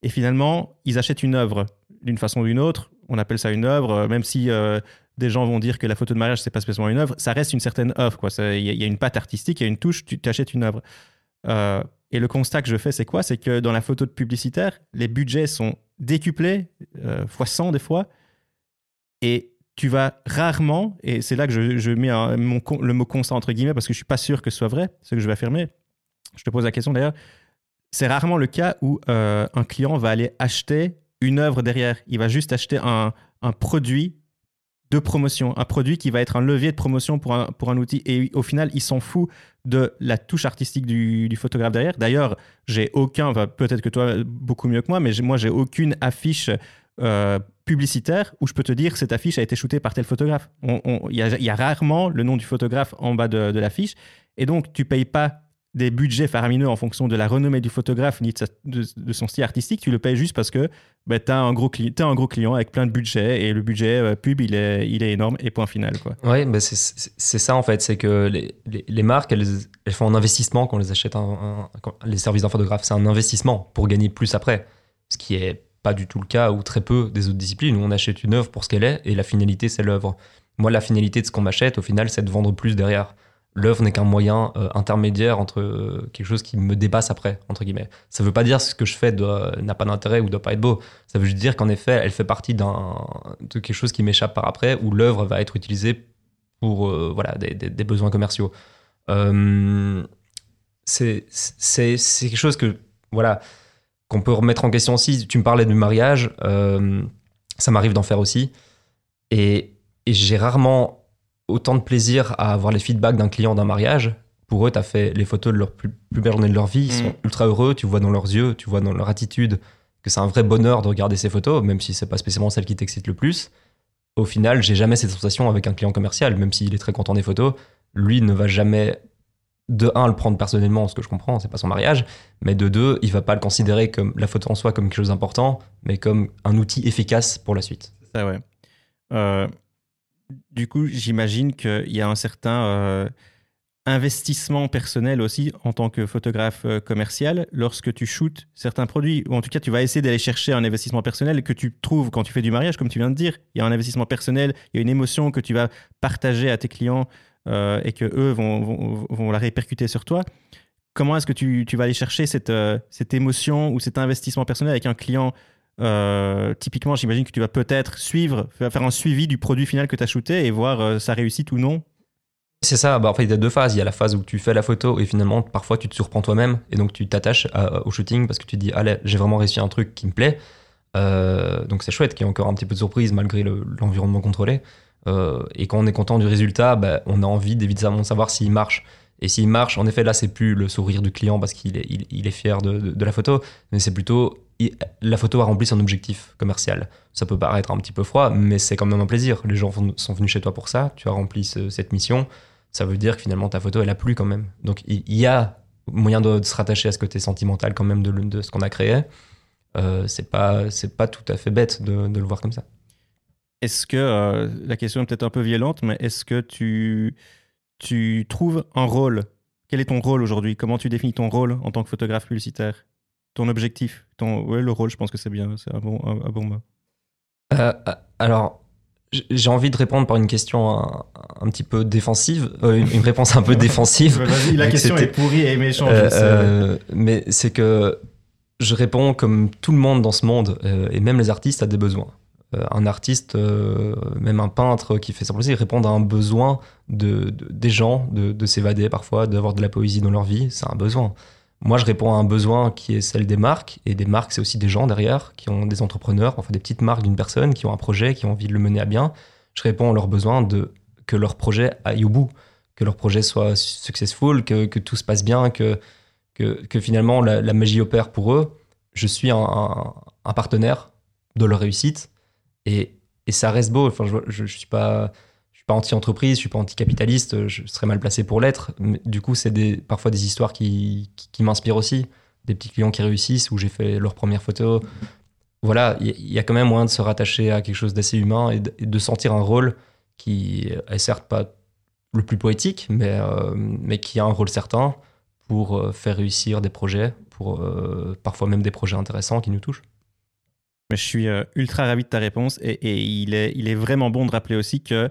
Speaker 1: et finalement, ils achètent une œuvre d'une façon ou d'une autre. On appelle ça une œuvre, même si euh, des gens vont dire que la photo de mariage, c'est pas spécialement une œuvre, ça reste une certaine œuvre. Il y, a une patte artistique, il y a une touche, tu t'achètes une œuvre. Euh, et le constat que je fais, c'est quoi? C'est que dans la photo de publicitaire, les budgets sont décuplés, euh, fois 100 des fois, et tu vas rarement, et c'est là que je, mets le mot constat entre guillemets, parce que je suis pas sûr que ce soit vrai, ce que je vais affirmer. Je te pose la question d'ailleurs. C'est rarement le cas où euh, un client va aller acheter une œuvre derrière. Il va juste acheter un, produit de promotion, un produit qui va être un levier de promotion pour un, pour un outil. Et au final, il s'en fout de la touche artistique du, photographe derrière. D'ailleurs, j'ai aucun, peut-être que toi beaucoup mieux que moi, mais moi j'ai aucune affiche euh, publicitaire où je peux te dire cette affiche a été shootée par tel photographe. Il y, a rarement le nom du photographe en bas de, de l'affiche. Et donc, tu payes pas des budgets faramineux en fonction de la renommée du photographe ni de, son style artistique, tu le payes juste parce que bah, tu as, un gros un gros client avec plein de budget et le budget euh, pub, il est, il est énorme et point final.
Speaker 2: Oui, c'est ça en fait, c'est que les, marques, elles, elles, font un investissement quand on les achète les services d'un photographe, c'est un investissement pour gagner plus après, ce qui est pas du tout le cas ou très peu des autres disciplines. Où on achète une œuvre pour ce qu'elle est et la finalité c'est l'œuvre. Moi, la finalité de ce qu'on m'achète, au final, c'est de vendre plus derrière l'œuvre n'est qu'un moyen euh, intermédiaire entre euh, quelque chose qui me dépasse après, entre guillemets. Ça ne veut pas dire que ce que je fais n'a pas d'intérêt ou doit pas être beau. Ça veut juste dire qu'en effet, elle fait partie de quelque chose qui m'échappe par après, où l'œuvre va être utilisée pour euh, voilà, des, besoins commerciaux. c'est quelque chose que, voilà, qu'on peut remettre en question aussi. Tu me parlais du mariage, ça m'arrive d'en faire aussi. Et j'ai rarement autant de plaisir à avoir les feedbacks d'un client d'un mariage. Pour eux, tu as fait les photos de leur plus, belle journée de leur vie. Ils sont mm. ultra heureux. Tu vois dans leurs yeux, tu vois dans leur attitude que c'est un vrai bonheur de regarder ces photos, même si c'est pas spécialement celle qui t'excite le plus. Au final, j'ai jamais cette sensation avec un client commercial, même s'il est très content des photos. Lui ne va jamais de un le prendre personnellement, ce que je comprends, c'est pas son mariage, mais de deux, il va pas le considérer comme la photo en soi comme quelque chose d'important, mais comme un outil efficace pour la suite.
Speaker 1: C'est ça, ouais. Euh, du coup, j'imagine qu'il y a un certain euh, investissement personnel aussi en tant que photographe euh, commercial lorsque tu shootes certains produits. Ou en tout cas, tu vas essayer d'aller chercher un investissement personnel que tu trouves quand tu fais du mariage, comme tu viens de dire. Il y a un investissement personnel, il y a une émotion que tu vas partager à tes clients euh, et que eux vont, vont, la répercuter sur toi. Comment est-ce que tu, tu, vas aller chercher cette, cette émotion ou cet investissement personnel avec un client euh, typiquement, j'imagine que tu vas peut-être suivre, faire un suivi du produit final que tu as shooté et voir euh, sa réussite ou non.
Speaker 2: C'est ça, bah, en fait, il y a deux phases. Il y a la phase où tu fais la photo et finalement, parfois, tu te surprends toi-même et donc tu t'attaches au shooting parce que tu te dis, allez, j'ai vraiment réussi un truc qui me plaît. Euh, donc c'est chouette qu'il y ait encore un petit peu de surprise malgré l'environnement contrôlé. Euh, et quand on est content du résultat, bah, on a envie d'évidemment savoir s'il marche. Et s'il marche, en effet, là, c'est plus le sourire du client parce qu'il est, fier de, de, la photo, mais c'est plutôt la photo a rempli son objectif commercial. Ça peut paraître un petit peu froid, mais c'est quand même un plaisir. Les gens sont venus chez toi pour ça, tu as rempli cette mission ça veut dire que finalement ta photo elle a plu quand même. Donc il y, a moyen de, se rattacher à ce côté sentimental quand même de, de ce qu'on a créé. Euh, c'est pas c'est pas tout à fait bête de, le voir comme ça.
Speaker 1: Est-ce que euh, la question est peut-être un peu violente, mais est-ce que tu trouves un rôle? Quel est ton rôle aujourd'hui? Comment tu définis ton rôle en tant que photographe publicitaire? Ton objectif Ton ouais, le rôle, je pense que c'est bien, c'est un bon un, bon mot.
Speaker 2: Euh, alors j'ai envie de répondre par une question un, petit peu défensive, euh, une, réponse un peu défensive.
Speaker 1: La question est pourrie et méchante. Euh,
Speaker 2: euh, mais c'est que je réponds comme tout le monde dans ce monde, et même les artistes, a des besoins. un artiste, même un peintre qui fait plaisir, il répond à un besoin de, des gens, de, de s'évader parfois, d'avoir de la poésie dans leur vie, c'est un besoin. Moi, je réponds à un besoin qui est celle des marques. Et des marques, c'est aussi des gens derrière, qui ont des entrepreneurs, enfin des petites marques d'une personne, qui ont un projet, qui ont envie de le mener à bien. Je réponds à leur besoin de que leur projet aille au bout, que leur projet soit successful, que, que tout se passe bien, que, que, que finalement la, magie opère pour eux. Je suis un, un, partenaire de leur réussite. Et, et ça reste beau. Enfin, je ne suis pas anti-entreprise, je suis pas anti-capitaliste, je serais mal placé pour l'être. Du coup, c'est des, parfois des histoires qui, qui, m'inspirent aussi. Des petits clients qui réussissent, où j'ai fait leur première photo. Voilà, il y, a quand même moyen de se rattacher à quelque chose d'assez humain et de, sentir un rôle qui est certes pas le plus poétique, mais, euh, mais qui a un rôle certain pour euh, faire réussir des projets, pour euh, parfois même des projets intéressants qui nous touchent.
Speaker 1: Je suis ultra ravi de ta réponse et, et, il, est, il est vraiment bon de rappeler aussi que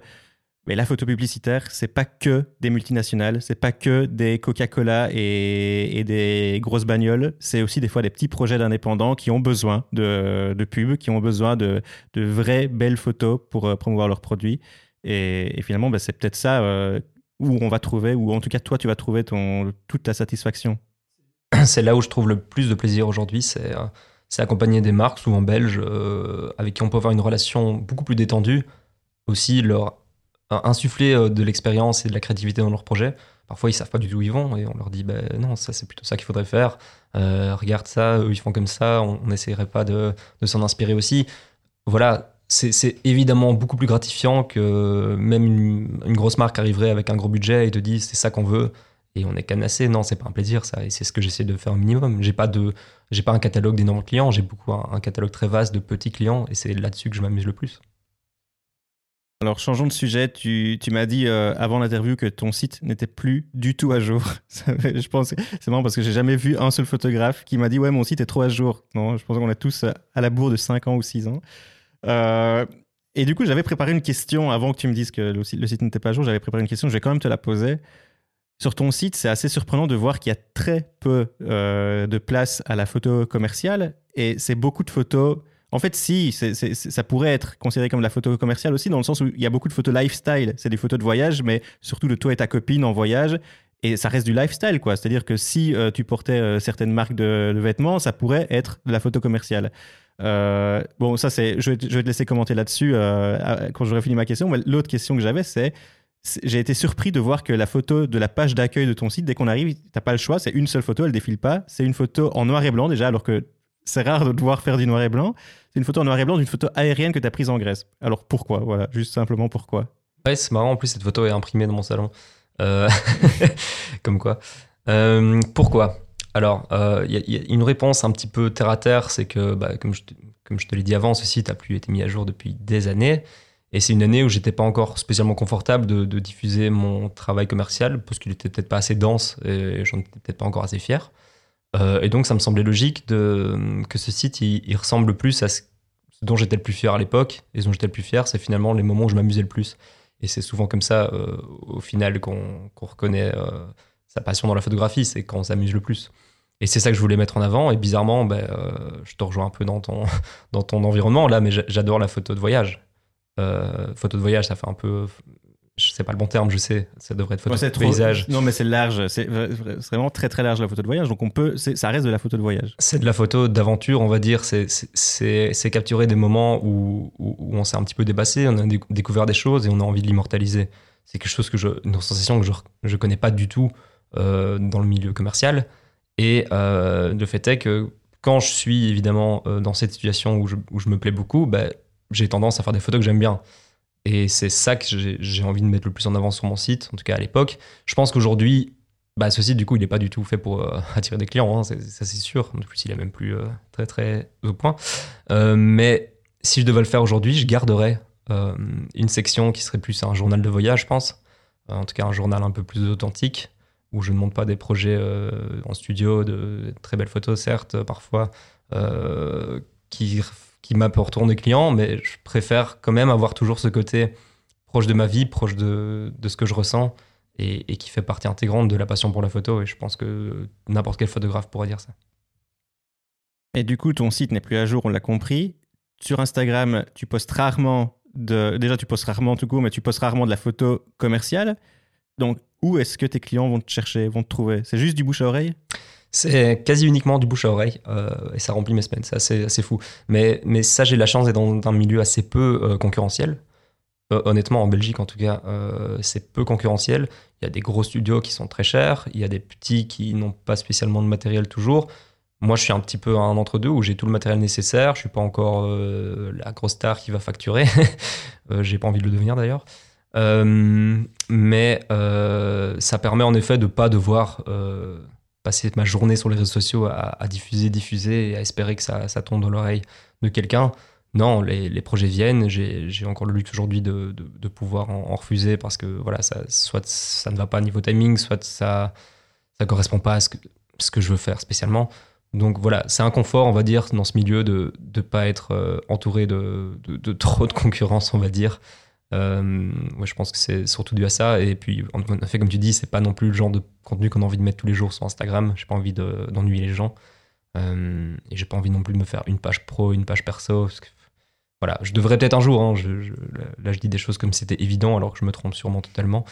Speaker 1: mais la photo publicitaire, c'est pas que des multinationales, c'est pas que des Coca-Cola et, des grosses bagnoles, c'est aussi des fois des petits projets d'indépendants qui ont besoin de, de pubs, qui ont besoin de, de vraies belles photos pour euh, promouvoir leurs produits. Et, finalement, bah, c'est peut-être ça euh, où on va trouver, ou en tout cas toi, tu vas trouver toute ta satisfaction.
Speaker 2: C'est là où je trouve le plus de plaisir aujourd'hui, c'est euh, accompagner des marques, souvent belges, avec qui on peut avoir une relation beaucoup plus détendue, aussi leur insuffler euh, de l'expérience et de la créativité dans leur projet. Parfois, ils savent pas du tout où ils vont et on leur dit ben non, ça c'est plutôt ça qu'il faudrait faire. Euh, regarde ça, eux ils font comme ça, on n'essayerait pas de, de s'en inspirer aussi. Voilà, c'est évidemment beaucoup plus gratifiant que même une, grosse marque arriverait avec un gros budget et te dit c'est ça qu'on veut et on est canassé. Non, c'est pas un plaisir ça et c'est ce que j'essaie de faire au minimum. J'ai pas de pas un catalogue d'énormes clients, j'ai beaucoup un, catalogue très vaste de petits clients et c'est là-dessus que je m'amuse le plus.
Speaker 1: Alors, changeons de sujet. Tu, m'as dit euh, avant l'interview que ton site n'était plus du tout à jour. je pense c'est marrant parce que j'ai jamais vu un seul photographe qui m'a dit Ouais, mon site est trop à jour. Non, je pense qu'on est tous à la bourre de 5 ans ou 6 ans. Euh, et du coup, j'avais préparé une question avant que tu me dises que le, site n'était pas à jour. J'avais préparé une question, je vais quand même te la poser. Sur ton site, c'est assez surprenant de voir qu'il y a très peu euh, de place à la photo commerciale et c'est beaucoup de photos en fait, si, ça pourrait être considéré comme la photo commerciale aussi, dans le sens où il y a beaucoup de photos lifestyle. C'est des photos de voyage, mais surtout de toi et ta copine en voyage. Et ça reste du lifestyle, quoi. C'est-à-dire que si euh, tu portais euh, certaines marques de, vêtements, ça pourrait être de la photo commerciale. Euh, bon, ça, c'est. Je, vais te laisser commenter là-dessus quand j'aurai fini ma question. Mais l'autre question que j'avais, c'est j'ai été surpris de voir que la photo de la page d'accueil de ton site, dès qu'on arrive, tu n'as pas le choix, c'est une seule photo, elle défile pas. C'est une photo en noir et blanc déjà, alors que c'est rare de devoir faire du noir et blanc. C'est une photo en noir et blanc d'une photo aérienne que tu as prise en Grèce. Alors pourquoi? Voilà, juste simplement pourquoi
Speaker 2: Ouais, c'est marrant. En plus, cette photo est imprimée dans mon salon. Euh, comme quoi. Euh, pourquoi? Alors, il euh, y, a une réponse un petit peu terre à terre, c'est que, bah, comme, je, comme je te l'ai dit avant, ce site n'a plus été mis à jour depuis des années. Et c'est une année où j'étais pas encore spécialement confortable de, de diffuser mon travail commercial, parce qu'il était peut-être pas assez dense et j'en étais peut-être pas encore assez fier. Euh, et donc, ça me semblait logique de, que ce site, il, ressemble plus à ce dont j'étais le plus fier à l'époque. Et ce dont j'étais le plus fier, c'est finalement les moments où je m'amusais le plus. Et c'est souvent comme ça, euh, au final, qu'on reconnaît euh, sa passion dans la photographie, c'est quand on s'amuse le plus. Et c'est ça que je voulais mettre en avant. Et bizarrement, ben, je te rejoins un peu dans ton, dans ton environnement là, mais j'adore la photo de voyage. photo de voyage, ça fait un peu sais pas le bon terme, je sais, ça devrait être photo
Speaker 1: c'est
Speaker 2: de
Speaker 1: trop-
Speaker 2: paysage.
Speaker 1: Non, mais c'est large. C'est c'est vraiment très très large la photo de voyage. Donc on peut, c'est- ça reste de la photo de voyage.
Speaker 2: C'est de la photo d'aventure, on va dire. C'est- C'est c'est- c'est capturer des moments où, où- où on s'est un petit peu dépassé, on a décou- découvert des choses et on a envie de l'immortaliser. C'est quelque chose que je, une sensation que je, je connais pas du tout euh, dans le milieu commercial. Et euh, le fait est que quand je suis évidemment euh, dans cette situation où je, où je me plais beaucoup, bah, j'ai tendance à faire des photos que j'aime bien. Et c'est ça que j'ai envie de mettre le plus en avant sur mon site, en tout cas à l'époque. Je pense qu'aujourd'hui, bah, ce site, du coup, il n'est pas du tout fait pour euh, attirer des clients, hein, ça c'est sûr. En plus, il est même plus euh, très très au point. Euh, mais si je devais le faire aujourd'hui, je garderais une section qui serait plus un journal de voyage, je pense. En tout cas, un journal un peu plus authentique, où je ne montre pas des projets en studio, de très belles photos, certes, parfois, euh, qui, qui m'apporteront des clients, mais je préfère quand même avoir toujours ce côté proche de ma vie, proche de, ce que je ressens et, et qui fait partie intégrante de la passion pour la photo. Et je pense que n'importe quel photographe pourrait dire ça.
Speaker 1: Et du coup, ton site n'est plus à jour, on l'a compris. Sur Instagram, tu postes rarement de. Déjà, tu postes rarement tout court, mais tu postes rarement de la photo commerciale. Donc, où est-ce que tes clients vont te chercher, vont te trouver? C'est juste du bouche à oreille?
Speaker 2: C'est quasi uniquement du bouche à oreille euh, et ça remplit mes semaines, c'est assez, fou. Mais, mais ça, j'ai la chance d'être dans un milieu assez peu euh, concurrentiel. Euh, honnêtement, en Belgique en tout cas, c'est peu concurrentiel. Il y a des gros studios qui sont très chers, il y a des petits qui n'ont pas spécialement de matériel toujours. Moi, je suis un petit peu un entre-deux où j'ai tout le matériel nécessaire. Je suis pas encore la grosse star qui va facturer. j'ai pas envie de le devenir d'ailleurs. Mais ça permet en effet de pas devoir passer ma journée sur les réseaux sociaux à, diffuser, diffuser et à espérer que ça, ça tombe dans l'oreille de quelqu'un. Non, les, projets viennent. J'ai encore le luxe aujourd'hui de, de, pouvoir en, refuser parce que voilà, ça, soit ça ne va pas niveau timing, soit ça ça correspond pas à ce que, ce que je veux faire spécialement. Donc voilà, c'est un confort, on va dire, dans ce milieu de ne pas être euh, entouré de, de trop de concurrence, on va dire. Euh, je pense que c'est surtout dû à ça. Et puis, en effet, comme tu dis, c'est pas non plus le genre de contenu qu'on a envie de mettre tous les jours sur Instagram. J'ai pas envie de- d'ennuyer les gens. Euh, et j'ai pas envie non plus de me faire une page pro, une page perso. voilà, je devrais peut-être un jour. hein, là, je dis des choses comme si c'était évident, alors que je me trompe sûrement totalement.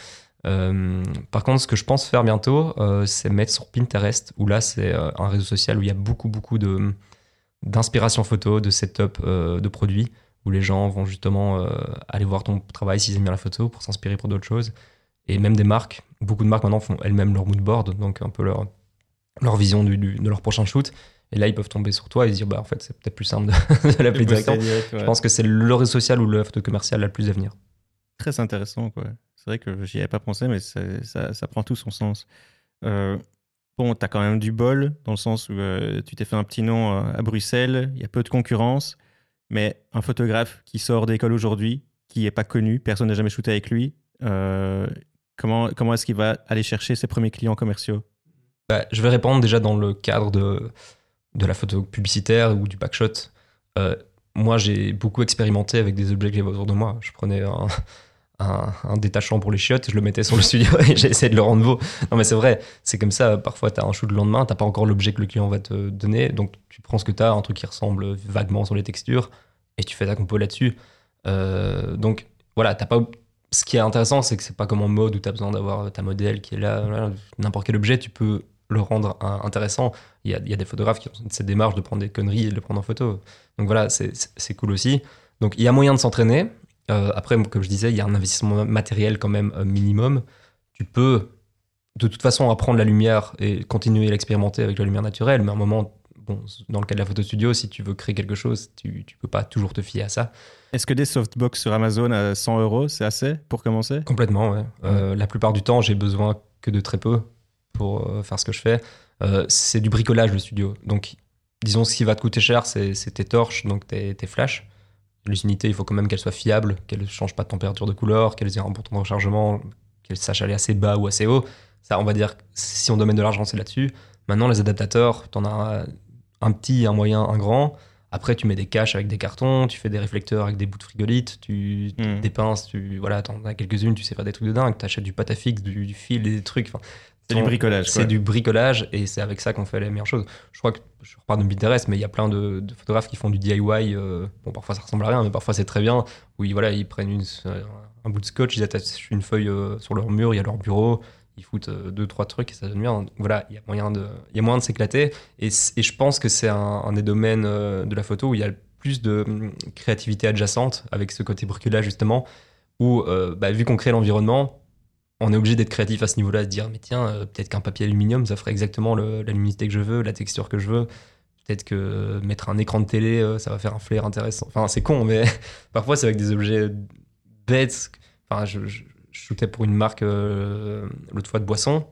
Speaker 2: Euh, par contre, ce que je pense faire bientôt, euh, c'est mettre sur Pinterest, où là, c'est euh, un réseau social où il y a beaucoup, beaucoup de d'inspiration photo, de setup de produits, où les gens vont justement euh, aller voir ton travail s'ils aiment bien la photo pour s'inspirer pour d'autres choses. Et même des marques, beaucoup de marques maintenant font elles-mêmes leur mood board, donc un peu leur, leur vision du- du- de leur prochain shoot. Et là, ils peuvent tomber sur toi et se dire, bah, en fait, c'est peut-être plus simple de, de l'appeler directement. Je pense que c'est le réseau social ou le photo commercial la plus à venir.
Speaker 1: Très intéressant, quoi. C'est vrai que j'y avais pas pensé, mais ça, ça prend tout son sens. Euh, bon, tu as quand même du bol, dans le sens où euh, tu t'es fait un petit nom à Bruxelles, il y a peu de concurrence, mais un photographe qui sort d'école aujourd'hui, qui n'est pas connu, personne n'a jamais shooté avec lui, euh, comment, comment est-ce qu'il va aller chercher ses premiers clients commerciaux?
Speaker 2: Bah, je vais répondre déjà dans le cadre de, de la photo publicitaire ou du backshot. Euh, moi, j'ai beaucoup expérimenté avec des objets que j'avais autour de moi. Je prenais un, un, détachant pour les chiottes, je le mettais sur le studio et essayé de le rendre beau. Non, mais c'est vrai, c'est comme ça. Parfois, tu as un shoot le lendemain, tu pas encore l'objet que le client va te donner. Donc, tu prends ce que tu as, un truc qui ressemble vaguement sur les textures, et tu fais ta compo là-dessus. Euh, donc, voilà, t'as pas. Ce qui est intéressant, c'est que c'est pas comme en mode où tu as besoin d'avoir ta modèle qui est là. N'importe quel objet, tu peux le rendre intéressant. Il y, a, il y a des photographes qui ont cette démarche de prendre des conneries et de le prendre en photo. Donc voilà, c'est cool aussi. Donc il y a moyen de s'entraîner. Euh, après, comme je disais, il y a un investissement matériel quand même euh, minimum. Tu peux de toute façon apprendre la lumière et continuer à l'expérimenter avec la lumière naturelle, mais à un moment, bon, dans le cas de la photo studio, si tu veux créer quelque chose, tu, tu peux pas toujours te fier à ça.
Speaker 1: Est-ce que des softbox sur Amazon à 100 euros, c'est assez pour commencer?
Speaker 2: Complètement, ouais. Euh, la plupart du temps, j'ai besoin que de très peu pour euh, faire ce que je fais. C'est du bricolage, le studio. Donc, disons, ce qui va te coûter cher, c'est c'est tes torches, donc tes, tes flashs. Les unités, il faut quand même qu'elles soient fiables, qu'elles ne changent pas de température de couleur, qu'elles aient un bon temps de rechargement, qu'elles sachent aller assez bas ou assez haut. Ça, on va dire, si on mettre de l'argent, c'est là-dessus. Maintenant, les adaptateurs, tu en as un petit, un moyen, un grand. Après, tu mets des caches avec des cartons, tu fais des réflecteurs avec des bouts de frigolite, tu
Speaker 1: Hmm.
Speaker 2: des pinces, tu voilà, t'en as quelques-unes, tu sais faire des trucs de dingue, t'achètes du pâte à fixe, du, du fil, des trucs.
Speaker 1: C'est du bricolage.
Speaker 2: C'est du bricolage et c'est avec ça qu'on fait les meilleures choses. Je crois que je repars de Pinterest, mais il y a plein de, photographes qui font du DIY. Euh, bon, parfois ça ressemble à rien, mais parfois c'est très bien. Où ils, voilà, ils prennent une, un bout de scotch, ils attachent une feuille euh, sur leur mur, il y a leur bureau, ils foutent euh, deux, trois trucs et ça donne bien. voilà, il y a moyen de, il y a moyen de s'éclater. Et, et, je pense que c'est un, un, des domaines de la photo où il y a plus de hum, créativité adjacente avec ce côté bricolage justement, où bah, vu qu'on crée l'environnement, on est obligé d'être créatif à ce niveau-là, de dire, mais tiens, euh, peut-être qu'un papier aluminium, ça ferait exactement la luminosité que je veux, la texture que je veux. Peut-être que mettre un écran de télé, euh, ça va faire un flair intéressant. Enfin, c'est con, mais parfois, c'est avec des objets bêtes. Enfin, je, shootais pour une marque euh, l'autre fois de boisson.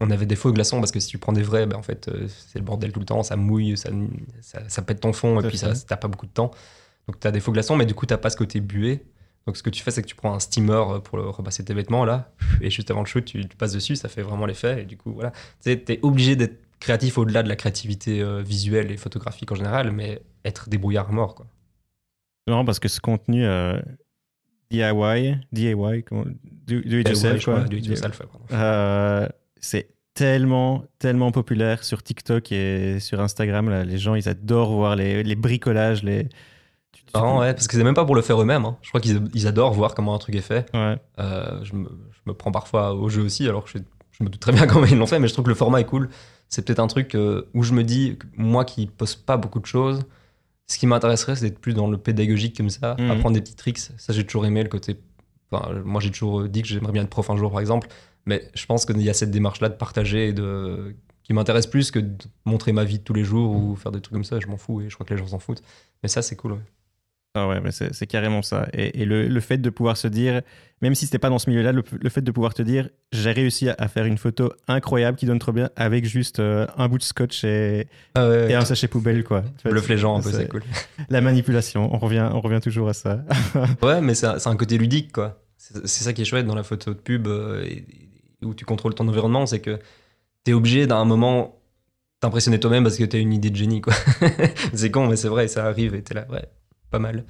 Speaker 2: On, avait des faux glaçons parce que si tu prends des vrais, ben, en fait, c'est le bordel tout le temps, ça mouille, ça, ça, pète ton fond et puis ça, t'as pas beaucoup de temps. Donc, tu as des faux glaçons, mais du coup, tu pas ce côté bué. Donc ce que tu fais, c'est que tu prends un steamer euh, pour repasser tes vêtements là, et juste avant le shoot, tu, passes dessus, ça fait vraiment l'effet. Et du coup, voilà, tu es obligé d'être créatif au-delà de la créativité euh, visuelle et photographique en général, mais être débrouillard mort. Quoi.
Speaker 1: Non, parce que ce contenu euh, DIY, DIY, do, do it yourself, quoi. Do it yourself, c'est tellement, tellement populaire sur TikTok et sur Instagram. Là. Les gens, ils adorent voir les, les bricolages, les
Speaker 2: ouais, parce que c'est même pas pour le faire eux-mêmes. Hein. Je crois qu'ils adorent voir comment un truc est fait. Euh, je, me, prends parfois au jeu aussi, alors que je, me doute très bien comment ils l'ont fait, mais je trouve que le format est cool. C'est peut-être un truc euh, où je me dis, moi qui poste pas beaucoup de choses, ce qui m'intéresserait, c'est d'être plus dans le pédagogique comme ça, mhm. apprendre des petits tricks. Ça, j'ai toujours aimé le côté. Enfin, moi, j'ai toujours dit que j'aimerais bien être prof un jour, par exemple, mais je pense qu'il y a cette démarche-là de partager et de qui m'intéresse plus que de montrer ma vie de tous les jours ou faire des trucs comme ça. Je m'en fous et je crois que les gens s'en foutent. Mais ça, c'est cool. Ouais.
Speaker 1: Ah ouais, mais c'est carrément ça. Et, le, le, fait de pouvoir se dire, même si c'était pas dans ce milieu-là, le, fait de pouvoir te dire, j'ai réussi à, faire une photo incroyable qui donne trop bien avec juste euh, un bout de scotch et, ah et un sachet poubelle, quoi.
Speaker 2: Les gens un peu, c'est cool.
Speaker 1: La manipulation, on revient, on revient toujours à ça.
Speaker 2: ouais, mais c'est un côté ludique, quoi. C'est ça qui est chouette dans la photo de pub euh, où tu contrôles ton environnement, c'est que tu es obligé d'un moment t'impressionner toi-même parce que tu as une idée de génie, quoi. c'est con, mais c'est vrai, ça arrive et t'es là, ouais pas mal.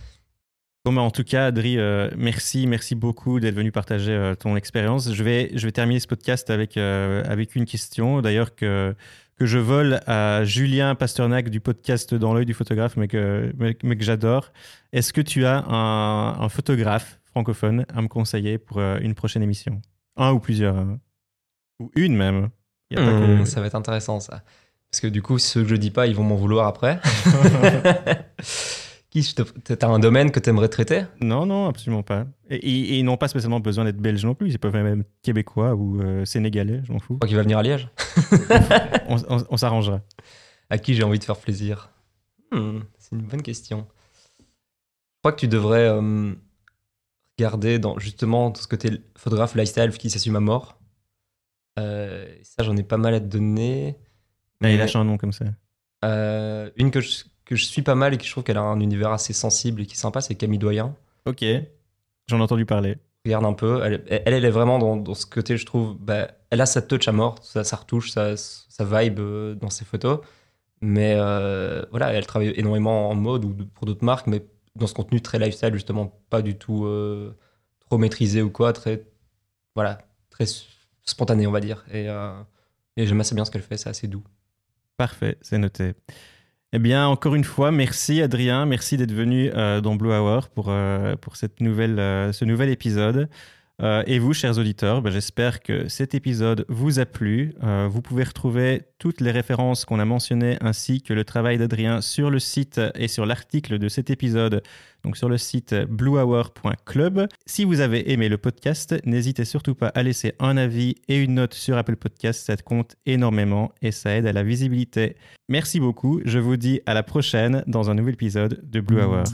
Speaker 1: Bon, bah, en tout cas, Adri, euh, merci, merci beaucoup d'être venu partager euh, ton expérience. Je vais, je vais terminer ce podcast avec, euh, avec une question, d'ailleurs, que, que je vole à Julien Pasternak du podcast Dans l'œil du photographe, mais que, mais, que j'adore. Est-ce que tu as un, un, photographe francophone à me conseiller pour une prochaine émission? Un ou plusieurs hein. Ou une même
Speaker 2: hmm, Ça va être intéressant, ça. Parce que du coup, ceux que je dis pas, ils vont m'en vouloir après. T'as un domaine que tu aimerais traiter?
Speaker 1: Non, non, absolument pas. Et, ils n'ont pas spécialement besoin d'être belges non plus. Ils peuvent même être québécois ou euh, sénégalais, je m'en fous.
Speaker 2: Crois qu'il va venir à Liège
Speaker 1: On, s'arrangera.
Speaker 2: À qui j'ai envie de faire plaisir? Hmm, C'est une bonne question. Je crois que tu devrais euh, regarder dans justement tout ce côté photographe lifestyle qui s'assume à mort. Euh, ça, j'en ai pas mal à te donner.
Speaker 1: Mais... il lâche un nom comme ça.
Speaker 2: une que je que je suis pas mal et qui je trouve qu'elle a un univers assez sensible et qui est sympa, c'est Camille Doyen.
Speaker 1: Ok, j'en ai entendu parler.
Speaker 2: Regarde un peu, elle, elle, est vraiment dans, ce côté, je trouve, bah, elle a sa touch à mort, sa, sa retouche, sa, sa vibe euh, dans ses photos. Mais euh, voilà, elle travaille énormément en mode ou pour d'autres marques, mais dans ce contenu très lifestyle, justement, pas du tout euh, trop maîtrisé ou quoi, très, voilà, très spontané, on va dire. Et, et j'aime assez bien ce qu'elle fait, c'est assez doux.
Speaker 1: Parfait, c'est noté. Eh bien, encore une fois, merci Adrien, merci d'être venu euh, dans Blue Hour pour, euh, pour cette nouvelle, euh, ce nouvel épisode. Et vous, chers auditeurs, ben, j'espère que cet épisode vous a plu. vous pouvez retrouver toutes les références qu'on a mentionnées ainsi que le travail d'Adrien sur le site et sur l'article de cet épisode donc sur le site bluehour.club. Si vous avez aimé le podcast, n'hésitez surtout pas à laisser un avis et une note sur Apple Podcast, ça compte énormément et ça aide à la visibilité. Merci beaucoup, je vous dis à la prochaine dans un nouvel épisode de Blue Hour.